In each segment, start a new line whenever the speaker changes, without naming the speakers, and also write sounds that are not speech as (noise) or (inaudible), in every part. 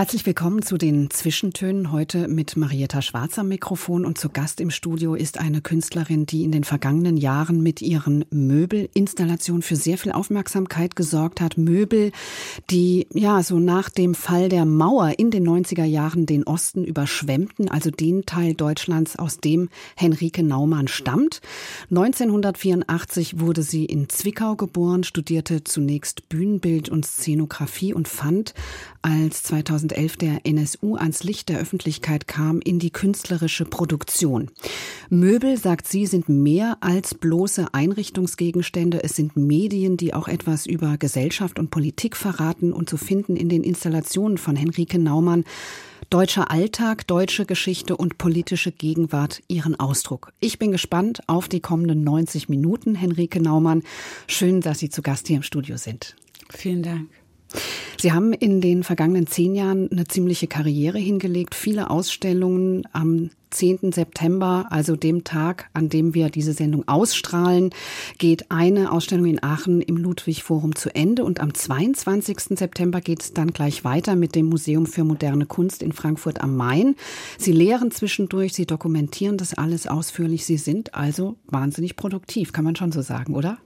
Herzlich willkommen zu den Zwischentönen. Heute mit Marietta Schwarz am Mikrofon und zu Gast im Studio ist eine Künstlerin, die in den vergangenen Jahren mit ihren Möbelinstallationen für sehr viel Aufmerksamkeit gesorgt hat. Möbel, die ja so nach dem Fall der Mauer in den 90er Jahren den Osten überschwemmten, also den Teil Deutschlands, aus dem Henrike Naumann stammt. 1984 wurde sie in Zwickau geboren, studierte zunächst Bühnenbild und Szenografie und fand als 2011 der NSU ans Licht der Öffentlichkeit kam, in die künstlerische Produktion. Möbel, sagt sie, sind mehr als bloße Einrichtungsgegenstände. Es sind Medien, die auch etwas über Gesellschaft und Politik verraten und zu finden in den Installationen von Henrike Naumann deutscher Alltag, deutsche Geschichte und politische Gegenwart ihren Ausdruck. Ich bin gespannt auf die kommenden 90 Minuten. Henrike Naumann, schön, dass Sie zu Gast hier im Studio sind.
Vielen Dank.
Sie haben in den vergangenen zehn Jahren eine ziemliche Karriere hingelegt, viele Ausstellungen. Am 10. September, also dem Tag, an dem wir diese Sendung ausstrahlen, geht eine Ausstellung in Aachen im Ludwig Forum zu Ende und am 22. September geht es dann gleich weiter mit dem Museum für moderne Kunst in Frankfurt am Main. Sie lehren zwischendurch, Sie dokumentieren das alles ausführlich. Sie sind also wahnsinnig produktiv, kann man schon so sagen, oder?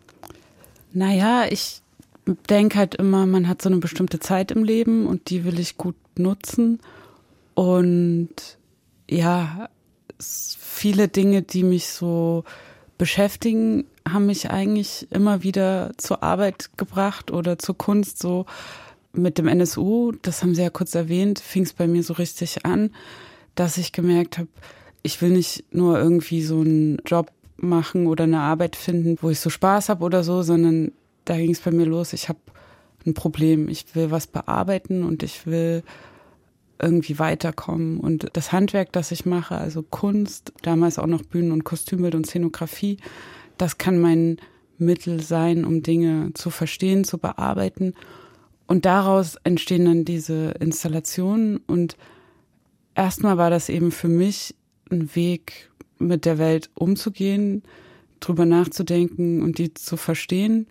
Naja, ich denke halt immer, man hat so eine bestimmte Zeit im Leben und die will ich gut nutzen. Und ja, viele Dinge, die mich so beschäftigen, haben mich eigentlich immer wieder zur Arbeit gebracht oder zur Kunst. So mit dem NSU, das haben Sie ja kurz erwähnt, fing es bei mir so richtig an, dass ich gemerkt habe, ich will nicht nur irgendwie so einen Job machen oder eine Arbeit finden, wo ich so Spaß habe oder so, sondern da ging es bei mir los. Ich habe ein Problem. Ich will was bearbeiten und ich will irgendwie weiterkommen. Und das Handwerk, das ich mache, also Kunst, damals auch noch Bühnen- und Kostümbild und Szenografie, das kann mein Mittel sein, um Dinge zu verstehen, zu bearbeiten. Und daraus entstehen dann diese Installationen. Und erstmal war das eben für mich ein Weg, mit der Welt umzugehen, drüber nachzudenken und die zu verstehen.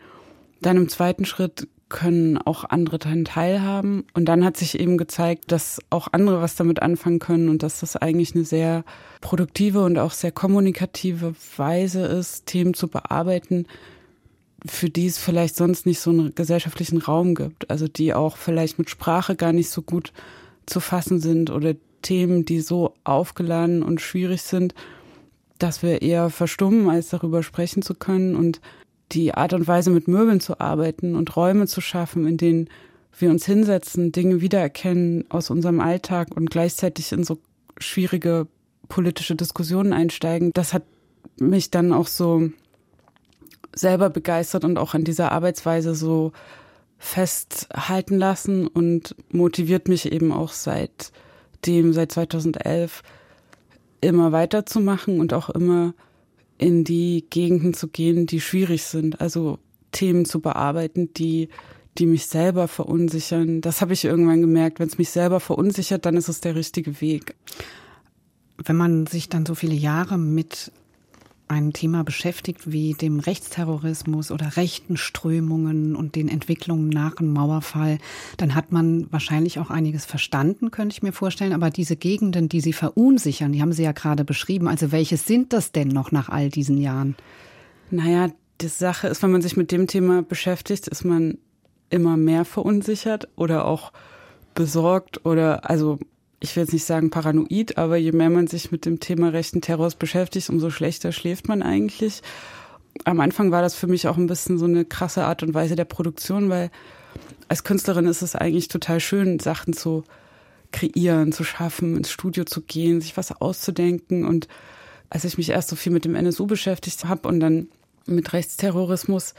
Dann im zweiten Schritt können auch andere daran teilhaben. Und dann hat sich eben gezeigt, dass auch andere was damit anfangen können und dass das eigentlich eine sehr produktive und auch sehr kommunikative Weise ist, Themen zu bearbeiten, für die es vielleicht sonst nicht so einen gesellschaftlichen Raum gibt. Also die auch vielleicht mit Sprache gar nicht so gut zu fassen sind oder Themen, die so aufgeladen und schwierig sind, dass wir eher verstummen, als darüber sprechen zu können und die Art und Weise, mit Möbeln zu arbeiten und Räume zu schaffen, in denen wir uns hinsetzen, Dinge wiedererkennen aus unserem Alltag und gleichzeitig in so schwierige politische Diskussionen einsteigen, das hat mich dann auch so selber begeistert und auch an dieser Arbeitsweise so festhalten lassen und motiviert mich eben auch seitdem, seit 2011, immer weiterzumachen und auch immer in die Gegenden zu gehen, die schwierig sind, also Themen zu bearbeiten, die die mich selber verunsichern. Das habe ich irgendwann gemerkt. Wenn es mich selber verunsichert, dann ist es der richtige Weg.
Wenn man sich dann so viele Jahre mit ein Thema beschäftigt wie dem Rechtsterrorismus oder rechten Strömungen und den Entwicklungen nach dem Mauerfall, dann hat man wahrscheinlich auch einiges verstanden, könnte ich mir vorstellen. Aber diese Gegenden, die Sie verunsichern, die haben Sie ja gerade beschrieben. Also welche sind das denn noch nach all diesen Jahren?
Naja, die Sache ist, wenn man sich mit dem Thema beschäftigt, ist man immer mehr verunsichert oder auch besorgt oder also ich will jetzt nicht sagen paranoid, aber je mehr man sich mit dem Thema rechten Terrors beschäftigt, umso schlechter schläft man eigentlich. Am Anfang war das für mich auch ein bisschen so eine krasse Art und Weise der Produktion, weil als Künstlerin ist es eigentlich total schön, Sachen zu kreieren, zu schaffen, ins Studio zu gehen, sich was auszudenken. Und als ich mich erst so viel mit dem NSU beschäftigt habe und dann mit Rechtsterrorismus,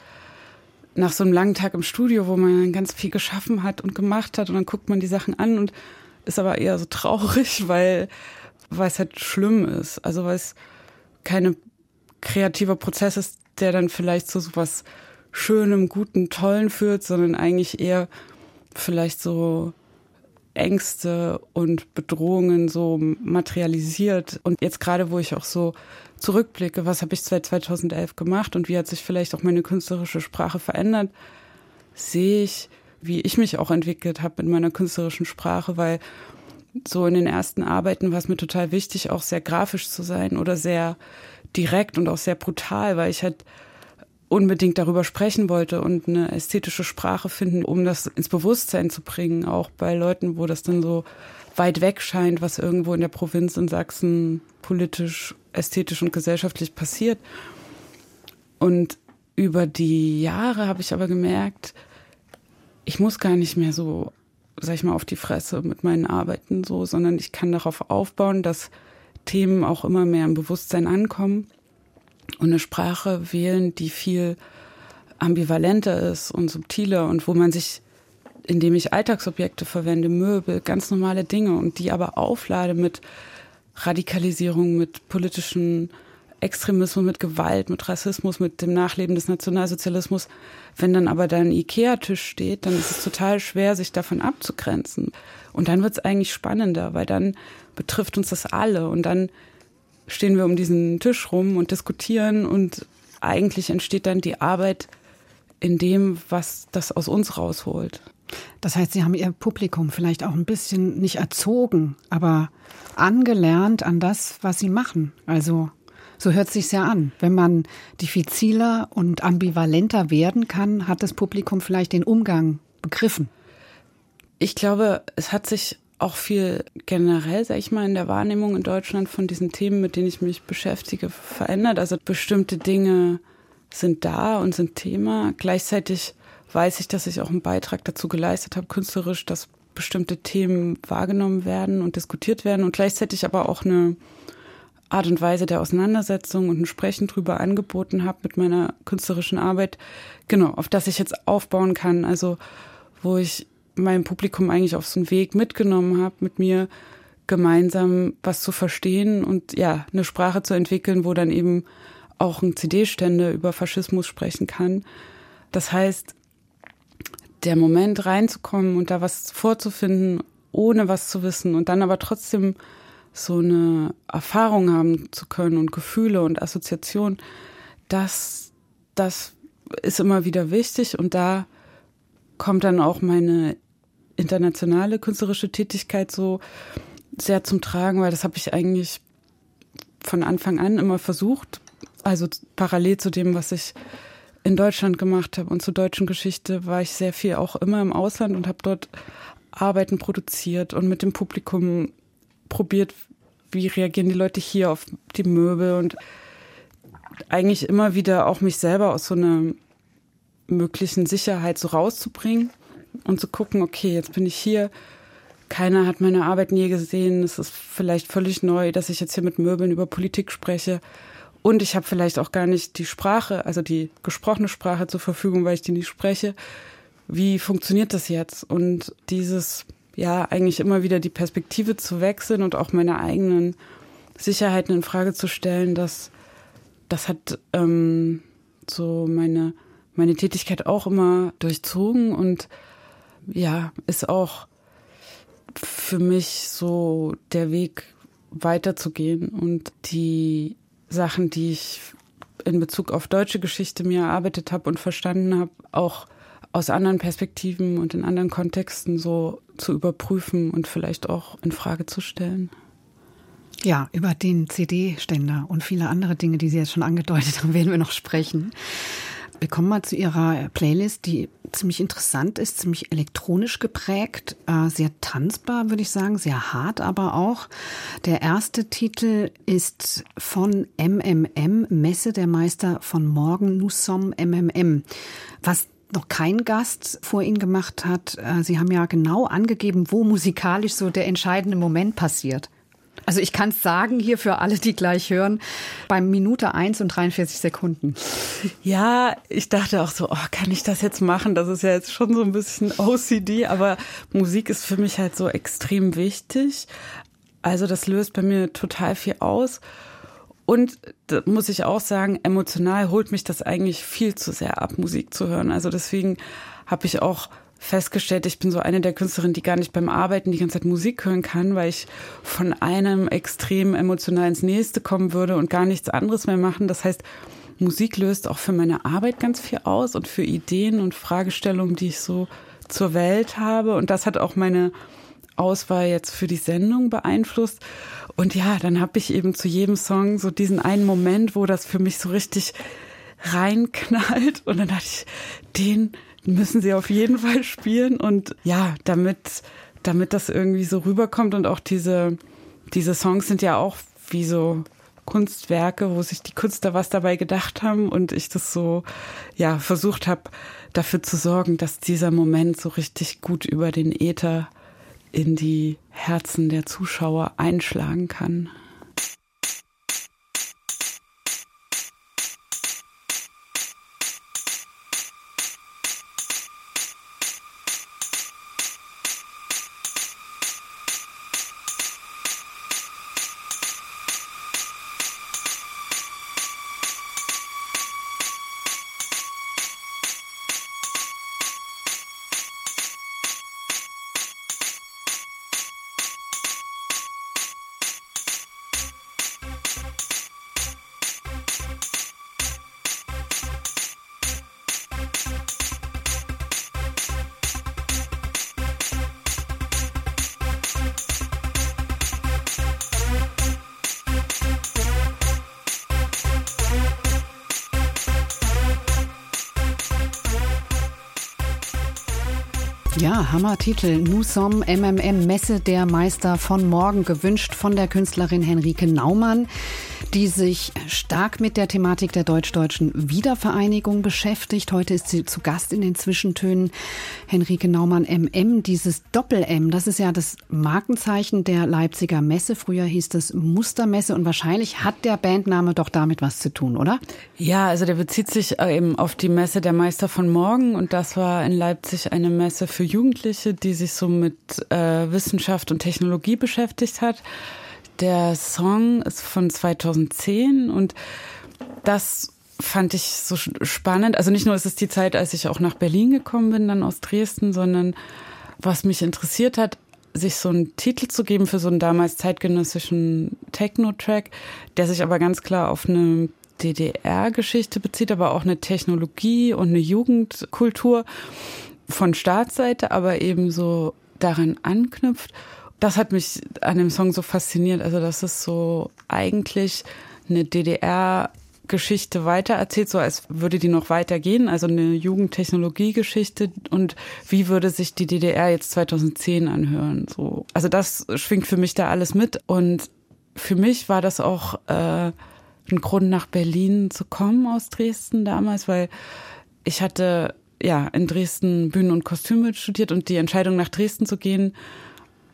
nach so einem langen Tag im Studio, wo man ganz viel geschaffen hat und gemacht hat und dann guckt man die Sachen an und ist aber eher so traurig, (laughs) weil, weil es halt schlimm ist. Also weil es keine kreativer Prozess ist, der dann vielleicht zu so was Schönem, Guten, Tollen führt, sondern eigentlich eher vielleicht so Ängste und Bedrohungen so materialisiert. Und jetzt gerade, wo ich auch so zurückblicke, was habe ich seit 2011 gemacht und wie hat sich vielleicht auch meine künstlerische Sprache verändert, sehe ich, wie ich mich auch entwickelt habe in meiner künstlerischen Sprache, weil so in den ersten Arbeiten war es mir total wichtig, auch sehr grafisch zu sein oder sehr direkt und auch sehr brutal, weil ich halt unbedingt darüber sprechen wollte und eine ästhetische Sprache finden, um das ins Bewusstsein zu bringen, auch bei Leuten, wo das dann so weit weg scheint, was irgendwo in der Provinz in Sachsen politisch, ästhetisch und gesellschaftlich passiert. Und über die Jahre habe ich aber gemerkt, ich muss gar nicht mehr so, sag ich mal, auf die Fresse mit meinen Arbeiten so, sondern ich kann darauf aufbauen, dass Themen auch immer mehr im Bewusstsein ankommen und eine Sprache wählen, die viel ambivalenter ist und subtiler und wo man sich, indem ich Alltagsobjekte verwende, Möbel, ganz normale Dinge und die aber auflade mit Radikalisierung, mit politischen Extremismus, mit Gewalt, mit Rassismus, mit dem Nachleben des Nationalsozialismus. Wenn dann aber da ein Ikea-Tisch steht, dann ist es total schwer, sich davon abzugrenzen. Und dann wird es eigentlich spannender, weil dann betrifft uns das alle und dann stehen wir um diesen Tisch rum und diskutieren und eigentlich entsteht dann die Arbeit in dem, was das aus uns rausholt.
Das heißt, Sie haben Ihr Publikum vielleicht auch ein bisschen nicht erzogen, aber angelernt an das, was Sie machen. Also so hört es sich ja an. Wenn man diffiziler und ambivalenter werden kann, hat das Publikum vielleicht den Umgang begriffen.
Ich glaube, es hat sich auch viel generell, sag ich mal, in der Wahrnehmung in Deutschland von diesen Themen, mit denen ich mich beschäftige, verändert. Also bestimmte Dinge sind da und sind Thema. Gleichzeitig weiß ich, dass ich auch einen Beitrag dazu geleistet habe, künstlerisch, dass bestimmte Themen wahrgenommen werden und diskutiert werden und gleichzeitig aber auch eine Art und Weise der Auseinandersetzung und ein Sprechen drüber angeboten habe mit meiner künstlerischen Arbeit, genau, auf das ich jetzt aufbauen kann. Also wo ich mein Publikum eigentlich auf so einen Weg mitgenommen habe, mit mir gemeinsam was zu verstehen und ja, eine Sprache zu entwickeln, wo dann eben auch ein CD-Stände über Faschismus sprechen kann. Das heißt, der Moment reinzukommen und da was vorzufinden, ohne was zu wissen und dann aber trotzdem so eine Erfahrung haben zu können und Gefühle und Assoziationen, das, das ist immer wieder wichtig und da kommt dann auch meine internationale künstlerische Tätigkeit so sehr zum Tragen, weil das habe ich eigentlich von Anfang an immer versucht. Also parallel zu dem, was ich in Deutschland gemacht habe und zur deutschen Geschichte, war ich sehr viel auch immer im Ausland und habe dort Arbeiten produziert und mit dem Publikum probiert, wie reagieren die Leute hier auf die Möbel und eigentlich immer wieder auch mich selber aus so einer möglichen Sicherheit so rauszubringen und zu gucken, okay, jetzt bin ich hier, keiner hat meine Arbeit nie gesehen, es ist vielleicht völlig neu, dass ich jetzt hier mit Möbeln über Politik spreche. Und ich habe vielleicht auch gar nicht die Sprache, also die gesprochene Sprache zur Verfügung, weil ich die nicht spreche. Wie funktioniert das jetzt? Und dieses, ja, eigentlich immer wieder die Perspektive zu wechseln und auch meine eigenen Sicherheiten in Frage zu stellen, das, das hat ähm, so meine, meine Tätigkeit auch immer durchzogen und ja, ist auch für mich so der Weg weiterzugehen und die Sachen, die ich in Bezug auf deutsche Geschichte mir erarbeitet habe und verstanden habe, auch aus anderen Perspektiven und in anderen Kontexten so zu überprüfen und vielleicht auch in Frage zu stellen.
Ja, über den CD-Ständer und viele andere Dinge, die Sie jetzt schon angedeutet haben, (laughs) werden wir noch sprechen. Wir kommen mal zu Ihrer Playlist, die ziemlich interessant ist, ziemlich elektronisch geprägt, äh, sehr tanzbar, würde ich sagen, sehr hart aber auch. Der erste Titel ist von MMM, Messe der Meister von morgen, Nous MMM. Was noch kein Gast vor Ihnen gemacht hat. Äh, Sie haben ja genau angegeben, wo musikalisch so der entscheidende Moment passiert. Also ich kann es sagen hier für alle, die gleich hören, beim Minute 1 und 43 Sekunden.
Ja, ich dachte auch so, oh, kann ich das jetzt machen? Das ist ja jetzt schon so ein bisschen OCD, aber Musik ist für mich halt so extrem wichtig. Also das löst bei mir total viel aus. Und muss ich auch sagen, emotional holt mich das eigentlich viel zu sehr ab, Musik zu hören. Also deswegen habe ich auch festgestellt, ich bin so eine der Künstlerinnen, die gar nicht beim Arbeiten die ganze Zeit Musik hören kann, weil ich von einem extrem emotional ins nächste kommen würde und gar nichts anderes mehr machen. Das heißt, Musik löst auch für meine Arbeit ganz viel aus und für Ideen und Fragestellungen, die ich so zur Welt habe. Und das hat auch meine Auswahl jetzt für die Sendung beeinflusst. Und ja, dann habe ich eben zu jedem Song so diesen einen Moment, wo das für mich so richtig reinknallt. Und dann dachte ich, den müssen sie auf jeden Fall spielen. Und ja, damit, damit das irgendwie so rüberkommt und auch diese, diese Songs sind ja auch wie so Kunstwerke, wo sich die Künstler was dabei gedacht haben und ich das so, ja, versucht habe, dafür zu sorgen, dass dieser Moment so richtig gut über den Äther in die Herzen der Zuschauer einschlagen kann.
Hammertitel. Nusom MMM Messe der Meister von morgen gewünscht von der Künstlerin Henrike Naumann die sich stark mit der Thematik der deutsch-deutschen Wiedervereinigung beschäftigt. Heute ist sie zu Gast in den Zwischentönen. Henrike Naumann MM, dieses Doppel-M, das ist ja das Markenzeichen der Leipziger Messe. Früher hieß es Mustermesse und wahrscheinlich hat der Bandname doch damit was zu tun, oder?
Ja, also der bezieht sich äh, eben auf die Messe der Meister von morgen und das war in Leipzig eine Messe für Jugendliche, die sich so mit äh, Wissenschaft und Technologie beschäftigt hat. Der Song ist von 2010 und das fand ich so spannend. Also nicht nur ist es die Zeit, als ich auch nach Berlin gekommen bin, dann aus Dresden, sondern was mich interessiert hat, sich so einen Titel zu geben für so einen damals zeitgenössischen Techno-Track, der sich aber ganz klar auf eine DDR-Geschichte bezieht, aber auch eine Technologie und eine Jugendkultur von Staatsseite, aber eben so daran anknüpft das hat mich an dem Song so fasziniert. Also, das ist so eigentlich eine DDR Geschichte weitererzählt, so als würde die noch weitergehen, also eine Jugendtechnologiegeschichte und wie würde sich die DDR jetzt 2010 anhören, so. Also das schwingt für mich da alles mit und für mich war das auch äh, ein Grund nach Berlin zu kommen aus Dresden damals, weil ich hatte ja in Dresden Bühnen- und Kostümbild studiert und die Entscheidung nach Dresden zu gehen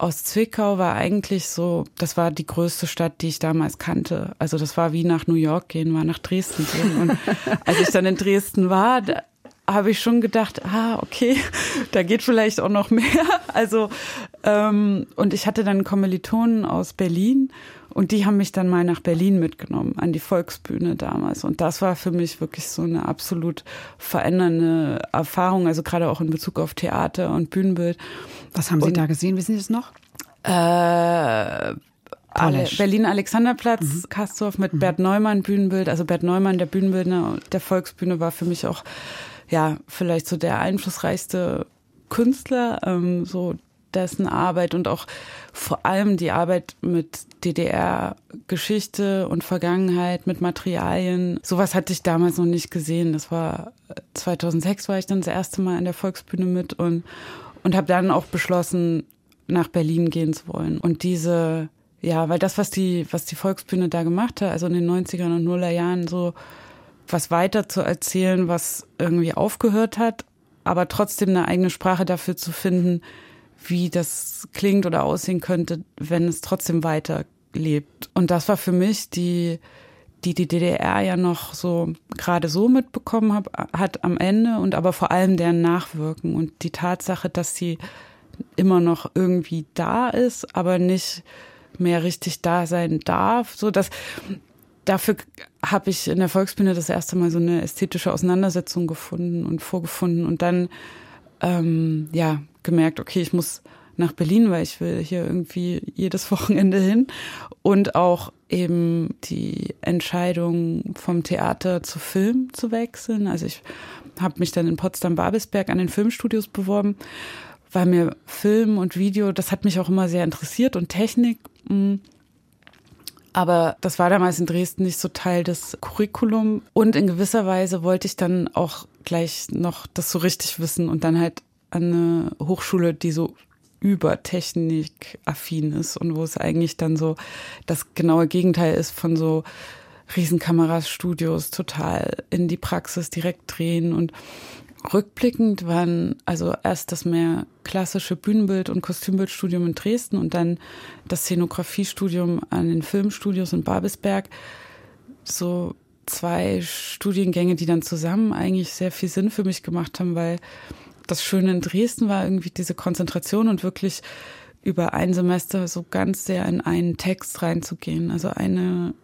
aus Zwickau war eigentlich so, das war die größte Stadt, die ich damals kannte. Also das war wie nach New York gehen, war nach Dresden gehen. Und als ich dann in Dresden war, da habe ich schon gedacht, ah, okay, (laughs) da geht vielleicht auch noch mehr. (laughs) Also, ähm, und ich hatte dann Kommilitonen aus Berlin und die haben mich dann mal nach Berlin mitgenommen, an die Volksbühne damals. Und das war für mich wirklich so eine absolut verändernde Erfahrung, also gerade auch in Bezug auf Theater und Bühnenbild.
Was haben Sie und, da gesehen? Wissen Sie das noch?
Äh, Berlin Alexanderplatz, mhm. Kastorf mit mhm. Bert Neumann Bühnenbild. Also Bert Neumann, der Bühnenbildner der Volksbühne, war für mich auch ja vielleicht so der einflussreichste Künstler, ähm, so dessen Arbeit und auch vor allem die Arbeit mit DDR-Geschichte und Vergangenheit, mit Materialien. Sowas hatte ich damals noch nicht gesehen. Das war 2006 war ich dann das erste Mal in der Volksbühne mit und und habe dann auch beschlossen, nach Berlin gehen zu wollen. Und diese, ja, weil das, was die, was die Volksbühne da gemacht hat, also in den 90ern und Nuller Jahren so was weiter zu erzählen, was irgendwie aufgehört hat, aber trotzdem eine eigene Sprache dafür zu finden, wie das klingt oder aussehen könnte, wenn es trotzdem weiter lebt. Und das war für mich die, die die DDR ja noch so gerade so mitbekommen hab, hat am Ende und aber vor allem deren Nachwirken und die Tatsache, dass sie immer noch irgendwie da ist, aber nicht mehr richtig da sein darf, so dass dafür habe ich in der Volksbühne das erste Mal so eine ästhetische Auseinandersetzung gefunden und vorgefunden und dann ähm, ja gemerkt, okay, ich muss nach Berlin, weil ich will hier irgendwie jedes (laughs) Wochenende hin und auch eben die Entscheidung vom Theater zu Film zu wechseln. Also ich habe mich dann in Potsdam-Babelsberg an den Filmstudios beworben, weil mir Film und Video, das hat mich auch immer sehr interessiert und Technik. Hm. Aber das war damals in Dresden nicht so Teil des Curriculum. Und in gewisser Weise wollte ich dann auch gleich noch das so richtig wissen und dann halt an eine Hochschule, die so über Technik affin ist und wo es eigentlich dann so das genaue Gegenteil ist von so Riesenkameras, Studios total in die Praxis direkt drehen und rückblickend waren also erst das mehr klassische Bühnenbild- und Kostümbildstudium in Dresden und dann das Szenografiestudium an den Filmstudios in Babelsberg so zwei Studiengänge, die dann zusammen eigentlich sehr viel Sinn für mich gemacht haben, weil das Schöne in Dresden war irgendwie diese Konzentration und wirklich über ein Semester so ganz sehr in einen Text reinzugehen. Also eine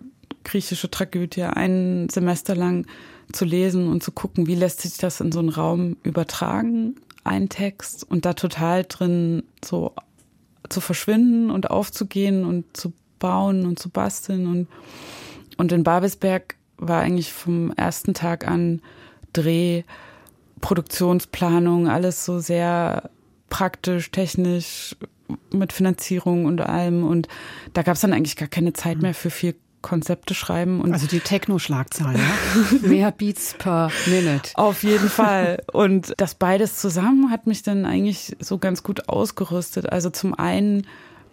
griechische Tragödie, ein Semester lang zu lesen und zu gucken, wie lässt sich das in so einen Raum übertragen, ein Text und da total drin so zu verschwinden und aufzugehen und zu bauen und zu basteln und und in Babelsberg war eigentlich vom ersten Tag an Dreh Produktionsplanung, alles so sehr praktisch, technisch, mit Finanzierung und allem. Und da gab es dann eigentlich gar keine Zeit mehr für viel Konzepte schreiben. Und
also die Techno-Schlagzahl, ja? (laughs) Mehr Beats per Minute.
Auf jeden Fall. Und das beides zusammen hat mich dann eigentlich so ganz gut ausgerüstet. Also zum einen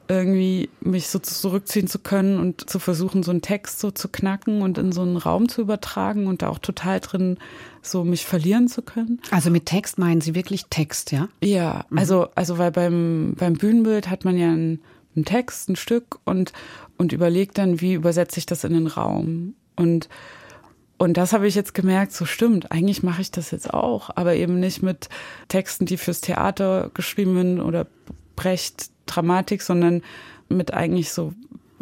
irgendwie mich so zurückziehen zu können und zu versuchen, so einen Text so zu knacken und in so einen Raum zu übertragen und da auch total drin so mich verlieren zu können.
Also mit Text meinen Sie wirklich Text, ja?
Ja, mhm. also, also weil beim, beim Bühnenbild hat man ja einen, einen Text, ein Stück und, und überlegt dann, wie übersetze ich das in den Raum. Und, und das habe ich jetzt gemerkt, so stimmt, eigentlich mache ich das jetzt auch, aber eben nicht mit Texten, die fürs Theater geschrieben sind oder Brecht Dramatik, sondern mit eigentlich so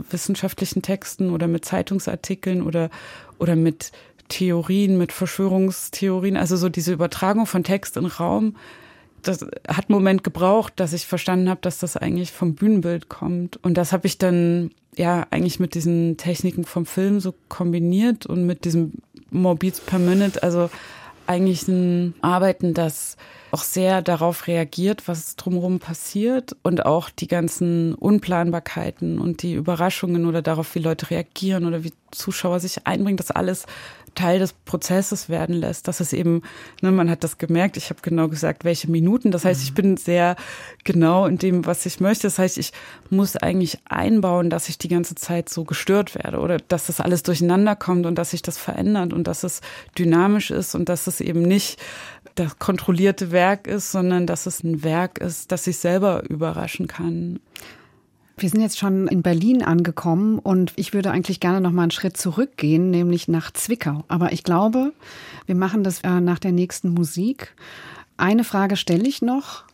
wissenschaftlichen Texten oder mit Zeitungsartikeln oder, oder mit Theorien, mit Verschwörungstheorien, also so diese Übertragung von Text in Raum. Das hat einen Moment gebraucht, dass ich verstanden habe, dass das eigentlich vom Bühnenbild kommt. Und das habe ich dann ja eigentlich mit diesen Techniken vom Film so kombiniert und mit diesem More Beats per Minute, also eigentlich ein Arbeiten, das auch sehr darauf reagiert, was drumherum passiert und auch die ganzen Unplanbarkeiten und die Überraschungen oder darauf, wie Leute reagieren oder wie Zuschauer sich einbringen, das alles Teil des Prozesses werden lässt. Das ist eben, ne, man hat das gemerkt, ich habe genau gesagt, welche Minuten. Das heißt, ich bin sehr genau in dem, was ich möchte. Das heißt, ich muss eigentlich einbauen, dass ich die ganze Zeit so gestört werde oder dass das alles durcheinander kommt und dass sich das verändert und dass es dynamisch ist und dass es eben nicht das kontrollierte Werk ist, sondern dass es ein Werk ist, das sich selber überraschen kann.
Wir sind jetzt schon in Berlin angekommen und ich würde eigentlich gerne noch mal einen Schritt zurückgehen, nämlich nach Zwickau. Aber ich glaube, wir machen das äh, nach der nächsten Musik. Eine Frage stelle ich noch.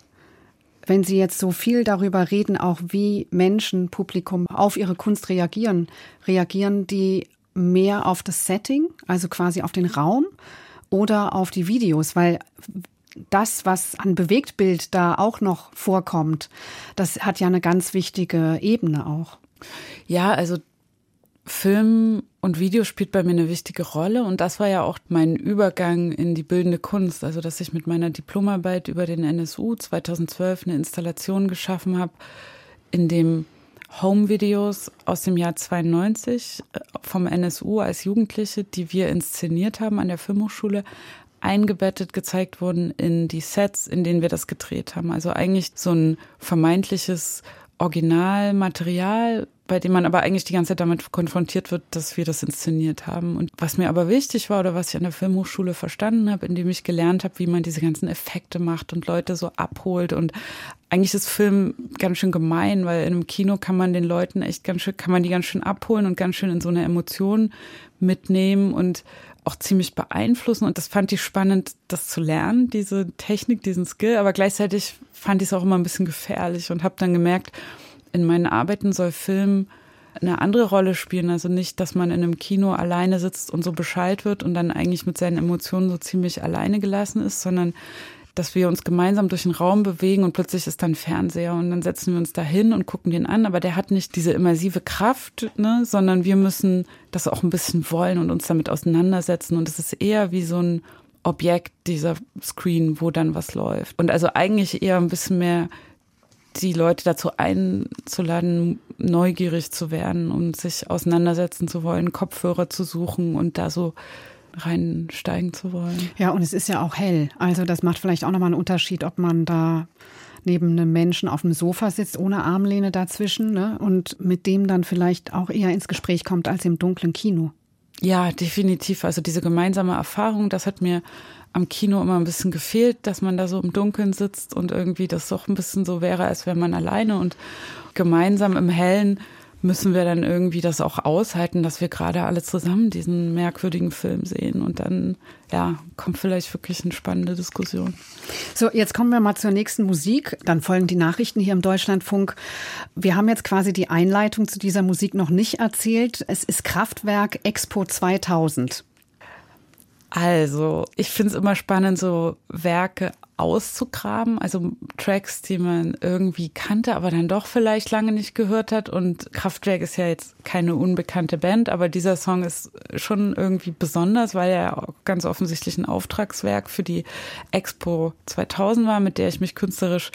Wenn Sie jetzt so viel darüber reden, auch wie Menschen, Publikum auf Ihre Kunst reagieren, reagieren die mehr auf das Setting, also quasi auf den Raum oder auf die Videos? Weil das, was an Bewegtbild da auch noch vorkommt, das hat ja eine ganz wichtige Ebene auch.
Ja, also Film und Video spielt bei mir eine wichtige Rolle und das war ja auch mein Übergang in die bildende Kunst, also dass ich mit meiner Diplomarbeit über den NSU 2012 eine Installation geschaffen habe, in dem Home-Videos aus dem Jahr 92 äh, vom NSU als Jugendliche, die wir inszeniert haben an der Filmhochschule, eingebettet gezeigt wurden in die Sets, in denen wir das gedreht haben. Also eigentlich so ein vermeintliches Originalmaterial bei dem man aber eigentlich die ganze Zeit damit konfrontiert wird, dass wir das inszeniert haben. Und was mir aber wichtig war oder was ich an der Filmhochschule verstanden habe, indem ich gelernt habe, wie man diese ganzen Effekte macht und Leute so abholt und eigentlich ist Film ganz schön gemein, weil in einem Kino kann man den Leuten echt ganz schön, kann man die ganz schön abholen und ganz schön in so eine Emotion mitnehmen und auch ziemlich beeinflussen. Und das fand ich spannend, das zu lernen, diese Technik, diesen Skill. Aber gleichzeitig fand ich es auch immer ein bisschen gefährlich und habe dann gemerkt, in meinen Arbeiten soll Film eine andere Rolle spielen. Also nicht, dass man in einem Kino alleine sitzt und so Bescheid wird und dann eigentlich mit seinen Emotionen so ziemlich alleine gelassen ist, sondern dass wir uns gemeinsam durch den Raum bewegen und plötzlich ist dann Fernseher und dann setzen wir uns da hin und gucken den an, aber der hat nicht diese immersive Kraft, ne, sondern wir müssen das auch ein bisschen wollen und uns damit auseinandersetzen und es ist eher wie so ein Objekt dieser Screen, wo dann was läuft. Und also eigentlich eher ein bisschen mehr die Leute dazu einzuladen, neugierig zu werden und sich auseinandersetzen zu wollen, Kopfhörer zu suchen und da so reinsteigen zu wollen.
Ja, und es ist ja auch hell. Also das macht vielleicht auch nochmal einen Unterschied, ob man da neben einem Menschen auf dem Sofa sitzt, ohne Armlehne dazwischen ne? und mit dem dann vielleicht auch eher ins Gespräch kommt als im dunklen Kino.
Ja, definitiv. Also diese gemeinsame Erfahrung, das hat mir am Kino immer ein bisschen gefehlt, dass man da so im Dunkeln sitzt und irgendwie das doch ein bisschen so wäre, als wäre man alleine und gemeinsam im Hellen müssen wir dann irgendwie das auch aushalten, dass wir gerade alle zusammen diesen merkwürdigen Film sehen. Und dann, ja, kommt vielleicht wirklich eine spannende Diskussion.
So, jetzt kommen wir mal zur nächsten Musik. Dann folgen die Nachrichten hier im Deutschlandfunk. Wir haben jetzt quasi die Einleitung zu dieser Musik noch nicht erzählt. Es ist Kraftwerk Expo 2000.
Also, ich finde es immer spannend, so Werke auszugraben, also Tracks, die man irgendwie kannte, aber dann doch vielleicht lange nicht gehört hat. Und Kraftwerk ist ja jetzt keine unbekannte Band, aber dieser Song ist schon irgendwie besonders, weil er ganz offensichtlich ein Auftragswerk für die Expo 2000 war, mit der ich mich künstlerisch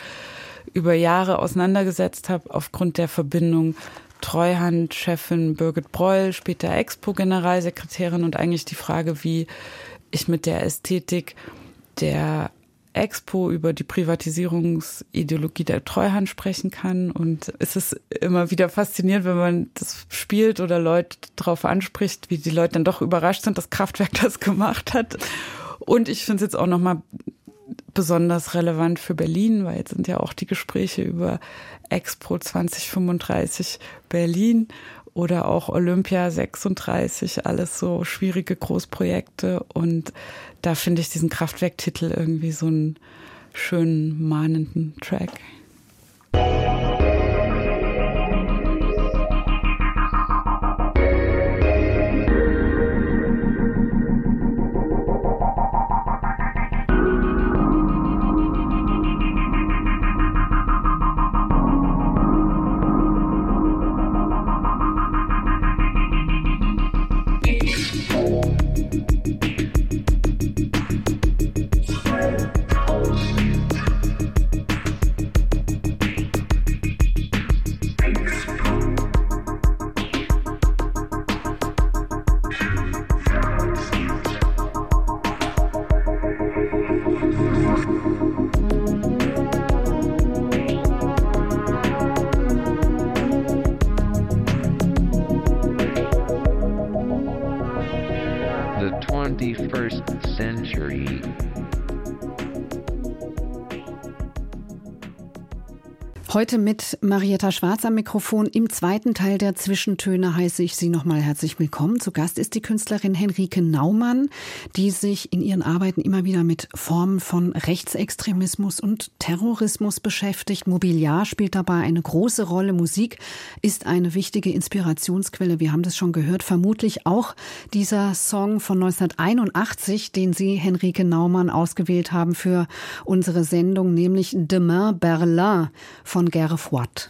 über Jahre auseinandergesetzt habe, aufgrund der Verbindung Treuhandchefin Birgit Breul, später Expo-Generalsekretärin und eigentlich die Frage, wie ich mit der Ästhetik der Expo über die Privatisierungsideologie der Treuhand sprechen kann. Und es ist immer wieder faszinierend, wenn man das spielt oder Leute darauf anspricht, wie die Leute dann doch überrascht sind, dass Kraftwerk (laughs) das gemacht hat. Und ich finde es jetzt auch nochmal besonders relevant für Berlin, weil jetzt sind ja auch die Gespräche über Expo 2035 Berlin oder auch Olympia 36, alles so schwierige Großprojekte. Und da finde ich diesen Kraftwerktitel irgendwie so einen schönen, mahnenden Track.
Heute mit Marietta Schwarz am Mikrofon. Im zweiten Teil der Zwischentöne heiße ich Sie nochmal herzlich willkommen. Zu Gast ist die Künstlerin Henrike Naumann, die sich in ihren Arbeiten immer wieder mit Formen von Rechtsextremismus und Terrorismus beschäftigt. Mobiliar spielt dabei eine große Rolle. Musik ist eine wichtige Inspirationsquelle. Wir haben das schon gehört. Vermutlich auch dieser Song von 1981, den Sie, Henrike Naumann, ausgewählt haben für unsere Sendung, nämlich Demain Berlin von von Guerre Froide.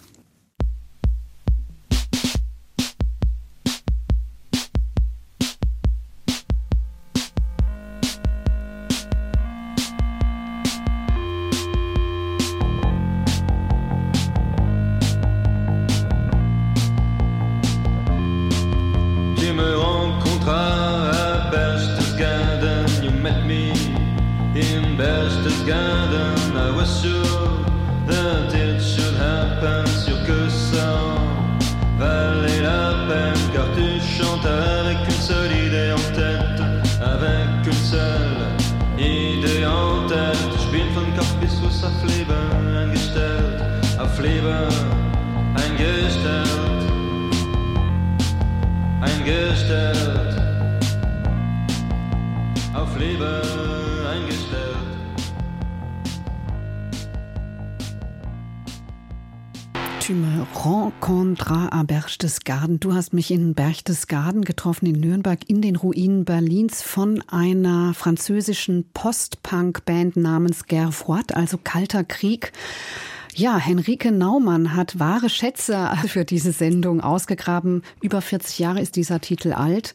Berchtesgaden. Du hast mich in Berchtesgaden getroffen, in Nürnberg, in den Ruinen Berlins von einer französischen Post-Punk-Band namens Gerfroid, also Kalter Krieg. Ja, Henrike Naumann hat wahre Schätze für diese Sendung ausgegraben. Über 40 Jahre ist dieser Titel alt.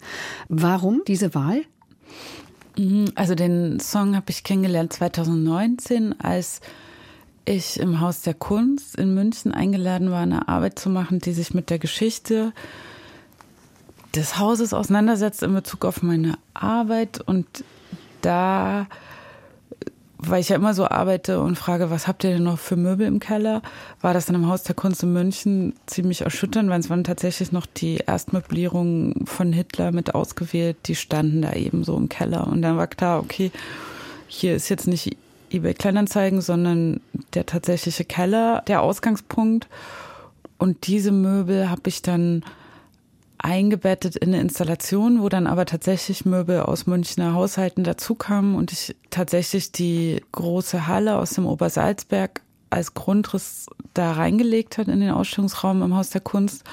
Warum diese Wahl?
Mhm, also den Song habe ich kennengelernt 2019, als ich im Haus der Kunst in München eingeladen war, eine Arbeit zu machen, die sich mit der Geschichte des Hauses auseinandersetzt in Bezug auf meine Arbeit. Und da, weil ich ja immer so arbeite und frage, was habt ihr denn noch für Möbel im Keller, war das dann im Haus der Kunst in München ziemlich erschütternd, weil es waren tatsächlich noch die Erstmöblierungen von Hitler mit ausgewählt, die standen da eben so im Keller. Und dann war klar, okay, hier ist jetzt nicht eBay Kleinanzeigen, sondern der tatsächliche Keller, der Ausgangspunkt. Und diese Möbel habe ich dann eingebettet in eine Installation, wo dann aber tatsächlich Möbel aus Münchner Haushalten dazukamen und ich tatsächlich die große Halle aus dem Obersalzberg als Grundriss da reingelegt hat in den Ausstellungsraum im Haus der Kunst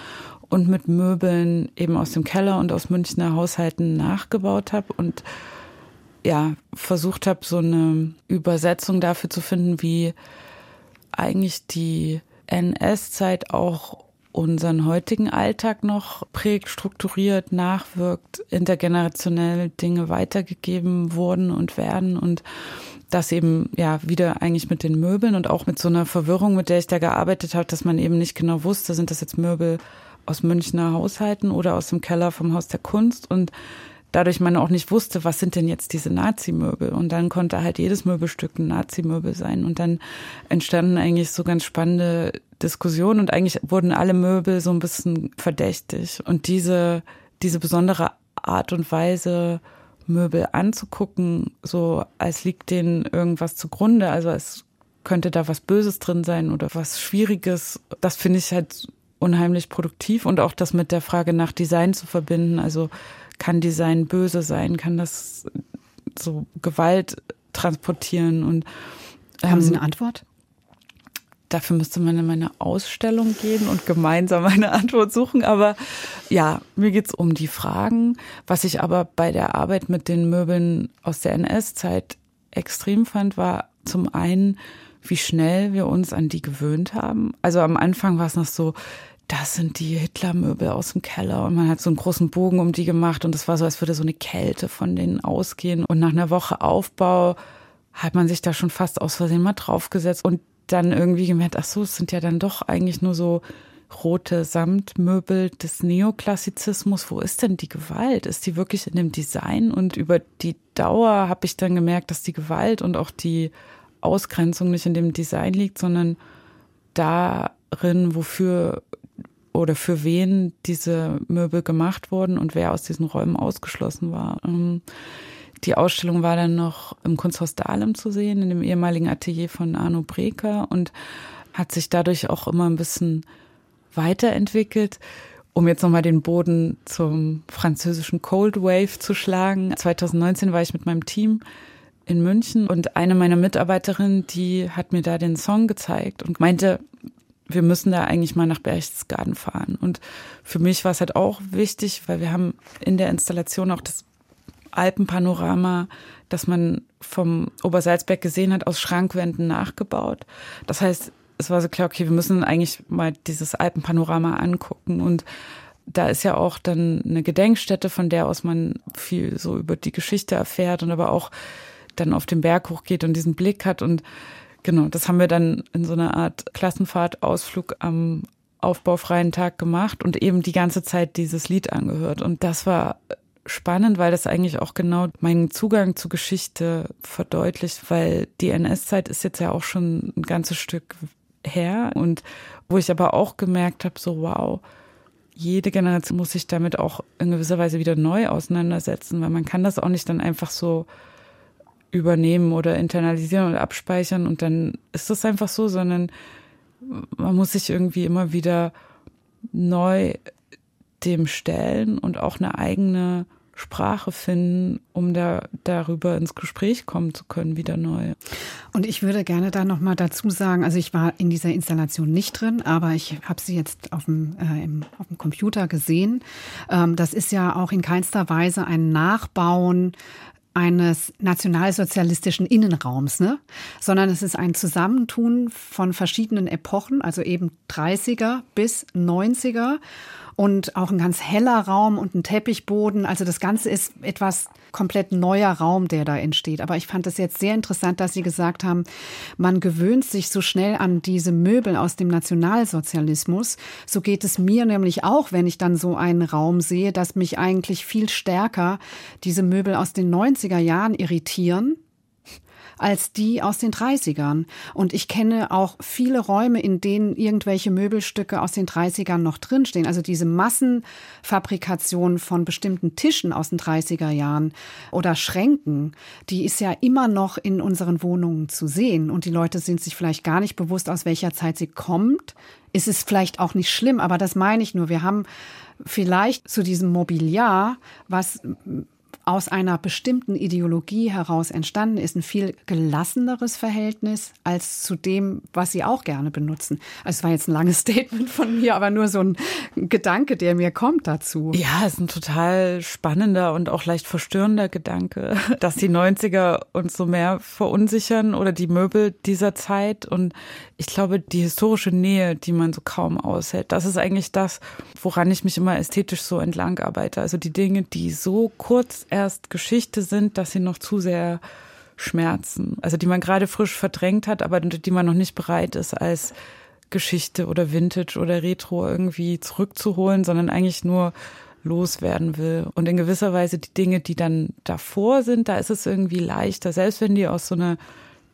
und mit Möbeln eben aus dem Keller und aus Münchner Haushalten nachgebaut habe und ja, versucht habe, so eine Übersetzung dafür zu finden, wie eigentlich die NS-Zeit auch unseren heutigen Alltag noch prägt, strukturiert, nachwirkt, intergenerationell Dinge weitergegeben wurden und werden und das eben ja wieder eigentlich mit den Möbeln und auch mit so einer Verwirrung, mit der ich da gearbeitet habe, dass man eben nicht genau wusste, sind das jetzt Möbel aus Münchner Haushalten oder aus dem Keller vom Haus der Kunst? Und dadurch man auch nicht wusste, was sind denn jetzt diese Nazi-Möbel. Und dann konnte halt jedes Möbelstück ein Nazi-Möbel sein. Und dann entstanden eigentlich so ganz spannende Diskussionen und eigentlich wurden alle Möbel so ein bisschen verdächtig. Und diese, diese besondere Art und Weise, Möbel anzugucken, so als liegt denen irgendwas zugrunde, also als könnte da was Böses drin sein oder was Schwieriges. Das finde ich halt unheimlich produktiv und auch das mit der Frage nach Design zu verbinden. Also kann Design böse sein? Kann das so Gewalt transportieren? Und
ähm, haben Sie eine Antwort?
Dafür müsste man in meine Ausstellung gehen und gemeinsam eine Antwort suchen. Aber ja, mir geht's um die Fragen. Was ich aber bei der Arbeit mit den Möbeln aus der NS-Zeit extrem fand, war zum einen, wie schnell wir uns an die gewöhnt haben. Also am Anfang war es noch so, das sind die Hitlermöbel aus dem Keller und man hat so einen großen Bogen um die gemacht und es war so, als würde so eine Kälte von denen ausgehen und nach einer Woche Aufbau hat man sich da schon fast aus Versehen mal draufgesetzt und dann irgendwie gemerkt, ach so, es sind ja dann doch eigentlich nur so rote Samtmöbel des Neoklassizismus. Wo ist denn die Gewalt? Ist die wirklich in dem Design? Und über die Dauer habe ich dann gemerkt, dass die Gewalt und auch die Ausgrenzung nicht in dem Design liegt, sondern darin, wofür oder für wen diese Möbel gemacht wurden und wer aus diesen Räumen ausgeschlossen war. Ähm, die Ausstellung war dann noch im Kunsthaus Dahlem zu sehen, in dem ehemaligen Atelier von Arno Breker und hat sich dadurch auch immer ein bisschen weiterentwickelt. Um jetzt nochmal den Boden zum französischen Cold Wave zu schlagen. 2019 war ich mit meinem Team in München und eine meiner Mitarbeiterinnen, die hat mir da den Song gezeigt und meinte, wir müssen da eigentlich mal nach Berchtesgaden fahren. Und für mich war es halt auch wichtig, weil wir haben in der Installation auch das Alpenpanorama, das man vom Obersalzberg gesehen hat, aus Schrankwänden nachgebaut. Das heißt, es war so klar, okay, wir müssen eigentlich mal dieses Alpenpanorama angucken und da ist ja auch dann eine Gedenkstätte, von der aus man viel so über die Geschichte erfährt und aber auch dann auf den Berg hochgeht und diesen Blick hat und Genau, das haben wir dann in so einer Art Klassenfahrtausflug am aufbaufreien Tag gemacht und eben die ganze Zeit dieses Lied angehört. Und das war spannend, weil das eigentlich auch genau meinen Zugang zur Geschichte verdeutlicht, weil die NS-Zeit ist jetzt ja auch schon ein ganzes Stück her und wo ich aber auch gemerkt habe, so wow, jede Generation muss sich damit auch in gewisser Weise wieder neu auseinandersetzen, weil man kann das auch nicht dann einfach so übernehmen oder internalisieren oder abspeichern und dann ist das einfach so, sondern man muss sich irgendwie immer wieder neu dem stellen und auch eine eigene Sprache finden, um da darüber ins Gespräch kommen zu können, wieder neu.
Und ich würde gerne da noch mal dazu sagen, also ich war in dieser Installation nicht drin, aber ich habe sie jetzt auf dem, äh, im, auf dem Computer gesehen. Ähm, das ist ja auch in keinster Weise ein Nachbauen eines nationalsozialistischen Innenraums, ne? sondern es ist ein Zusammentun von verschiedenen Epochen, also eben 30er bis 90er und auch ein ganz heller Raum und ein Teppichboden. Also das Ganze ist etwas komplett neuer Raum, der da entsteht. Aber ich fand es jetzt sehr interessant, dass Sie gesagt haben, man gewöhnt sich so schnell an diese Möbel aus dem Nationalsozialismus. So geht es mir nämlich auch, wenn ich dann so einen Raum sehe, dass mich eigentlich viel stärker diese Möbel aus den 90er Jahren irritieren als die aus den 30ern. Und ich kenne auch viele Räume, in denen irgendwelche Möbelstücke aus den 30ern noch drinstehen. Also diese Massenfabrikation von bestimmten Tischen aus den 30er Jahren oder Schränken, die ist ja immer noch in unseren Wohnungen zu sehen. Und die Leute sind sich vielleicht gar nicht bewusst, aus welcher Zeit sie kommt. Ist es vielleicht auch nicht schlimm, aber das meine ich nur. Wir haben vielleicht zu diesem Mobiliar, was aus einer bestimmten Ideologie heraus entstanden ist, ein viel gelasseneres Verhältnis als zu dem, was sie auch gerne benutzen. Also es war jetzt ein langes (laughs) Statement von mir, aber nur so ein Gedanke, der mir kommt dazu.
Ja, es ist ein total spannender und auch leicht verstörender Gedanke, (laughs) dass die 90er uns so mehr verunsichern oder die Möbel dieser Zeit. Und ich glaube, die historische Nähe, die man so kaum aushält, das ist eigentlich das, woran ich mich immer ästhetisch so entlang arbeite. Also die Dinge, die so kurz erst Geschichte sind, dass sie noch zu sehr schmerzen. Also die man gerade frisch verdrängt hat, aber die man noch nicht bereit ist als Geschichte oder Vintage oder Retro irgendwie zurückzuholen, sondern eigentlich nur loswerden will. Und in gewisser Weise die Dinge, die dann davor sind, da ist es irgendwie leichter. Selbst wenn die aus so einer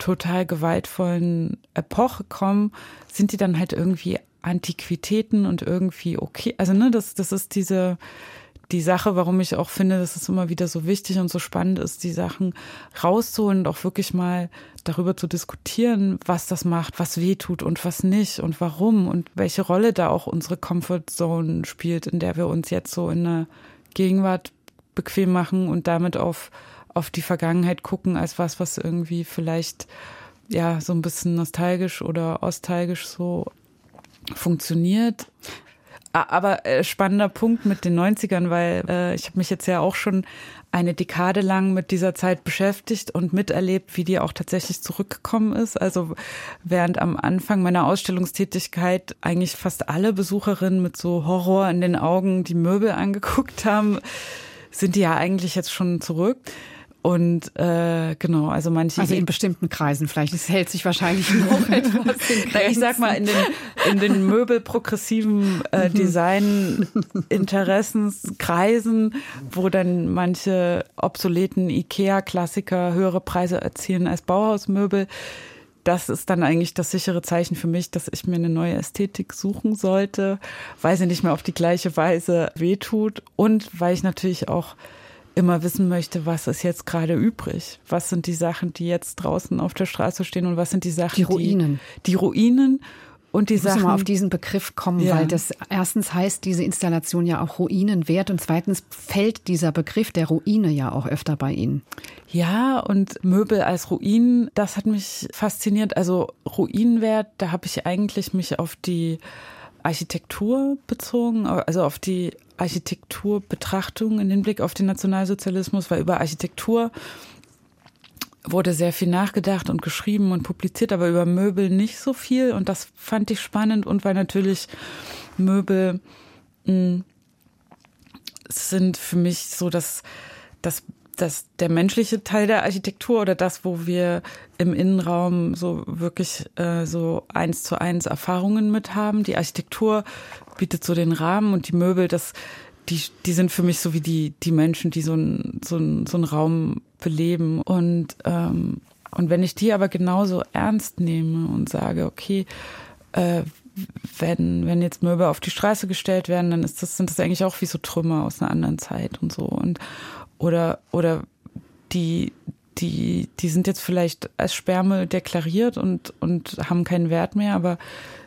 total gewaltvollen Epoche kommen, sind die dann halt irgendwie Antiquitäten und irgendwie okay. Also ne, das, das ist diese, die Sache, warum ich auch finde, dass es immer wieder so wichtig und so spannend ist, die Sachen rauszuholen und auch wirklich mal darüber zu diskutieren, was das macht, was weh tut und was nicht und warum und welche Rolle da auch unsere Comfort Zone spielt, in der wir uns jetzt so in der Gegenwart bequem machen und damit auf, auf die Vergangenheit gucken als was, was irgendwie vielleicht ja so ein bisschen nostalgisch oder ostalgisch so funktioniert. Aber äh, spannender Punkt mit den 90ern, weil äh, ich habe mich jetzt ja auch schon eine Dekade lang mit dieser Zeit beschäftigt und miterlebt, wie die auch tatsächlich zurückgekommen ist. Also während am Anfang meiner Ausstellungstätigkeit eigentlich fast alle Besucherinnen mit so Horror in den Augen die Möbel angeguckt haben, sind die ja eigentlich jetzt schon zurück. Und äh, genau, also manche.
Also in bestimmten Kreisen vielleicht. Es hält sich wahrscheinlich noch (laughs) etwas.
ich sag mal, in den, in den möbelprogressiven äh, mhm. Design-Interessenskreisen, wo dann manche obsoleten IKEA-Klassiker höhere Preise erzielen als Bauhausmöbel. Das ist dann eigentlich das sichere Zeichen für mich, dass ich mir eine neue Ästhetik suchen sollte, weil sie nicht mehr auf die gleiche Weise wehtut und weil ich natürlich auch immer wissen möchte, was ist jetzt gerade übrig? Was sind die Sachen, die jetzt draußen auf der Straße stehen und was sind die Sachen,
die Ruinen,
die, die Ruinen und die
ich
Sachen.
mal auf diesen Begriff kommen, ja. weil das erstens heißt diese Installation ja auch Ruinenwert und zweitens fällt dieser Begriff der Ruine ja auch öfter bei Ihnen.
Ja, und Möbel als Ruinen, das hat mich fasziniert. Also Ruinenwert, da habe ich eigentlich mich auf die Architektur bezogen, also auf die Architekturbetrachtung in Hinblick auf den Nationalsozialismus, weil über Architektur wurde sehr viel nachgedacht und geschrieben und publiziert, aber über Möbel nicht so viel. Und das fand ich spannend und weil natürlich Möbel mh, hm, sind für mich so das, das das der menschliche Teil der Architektur oder das, wo wir im Innenraum so wirklich äh, so eins zu eins Erfahrungen mit haben. Die Architektur bietet so den Rahmen und die Möbel, das die, die sind für mich so wie die, die Menschen, die so einen so ein, so einen Raum beleben. Und, ähm, und wenn ich die aber genauso ernst nehme und sage, okay, äh, wenn, wenn jetzt Möbel auf die Straße gestellt werden, dann ist das, sind das eigentlich auch wie so Trümmer aus einer anderen Zeit und so. Und oder, oder die, die, die sind jetzt vielleicht als Sperrmüll deklariert und, und haben keinen Wert mehr, aber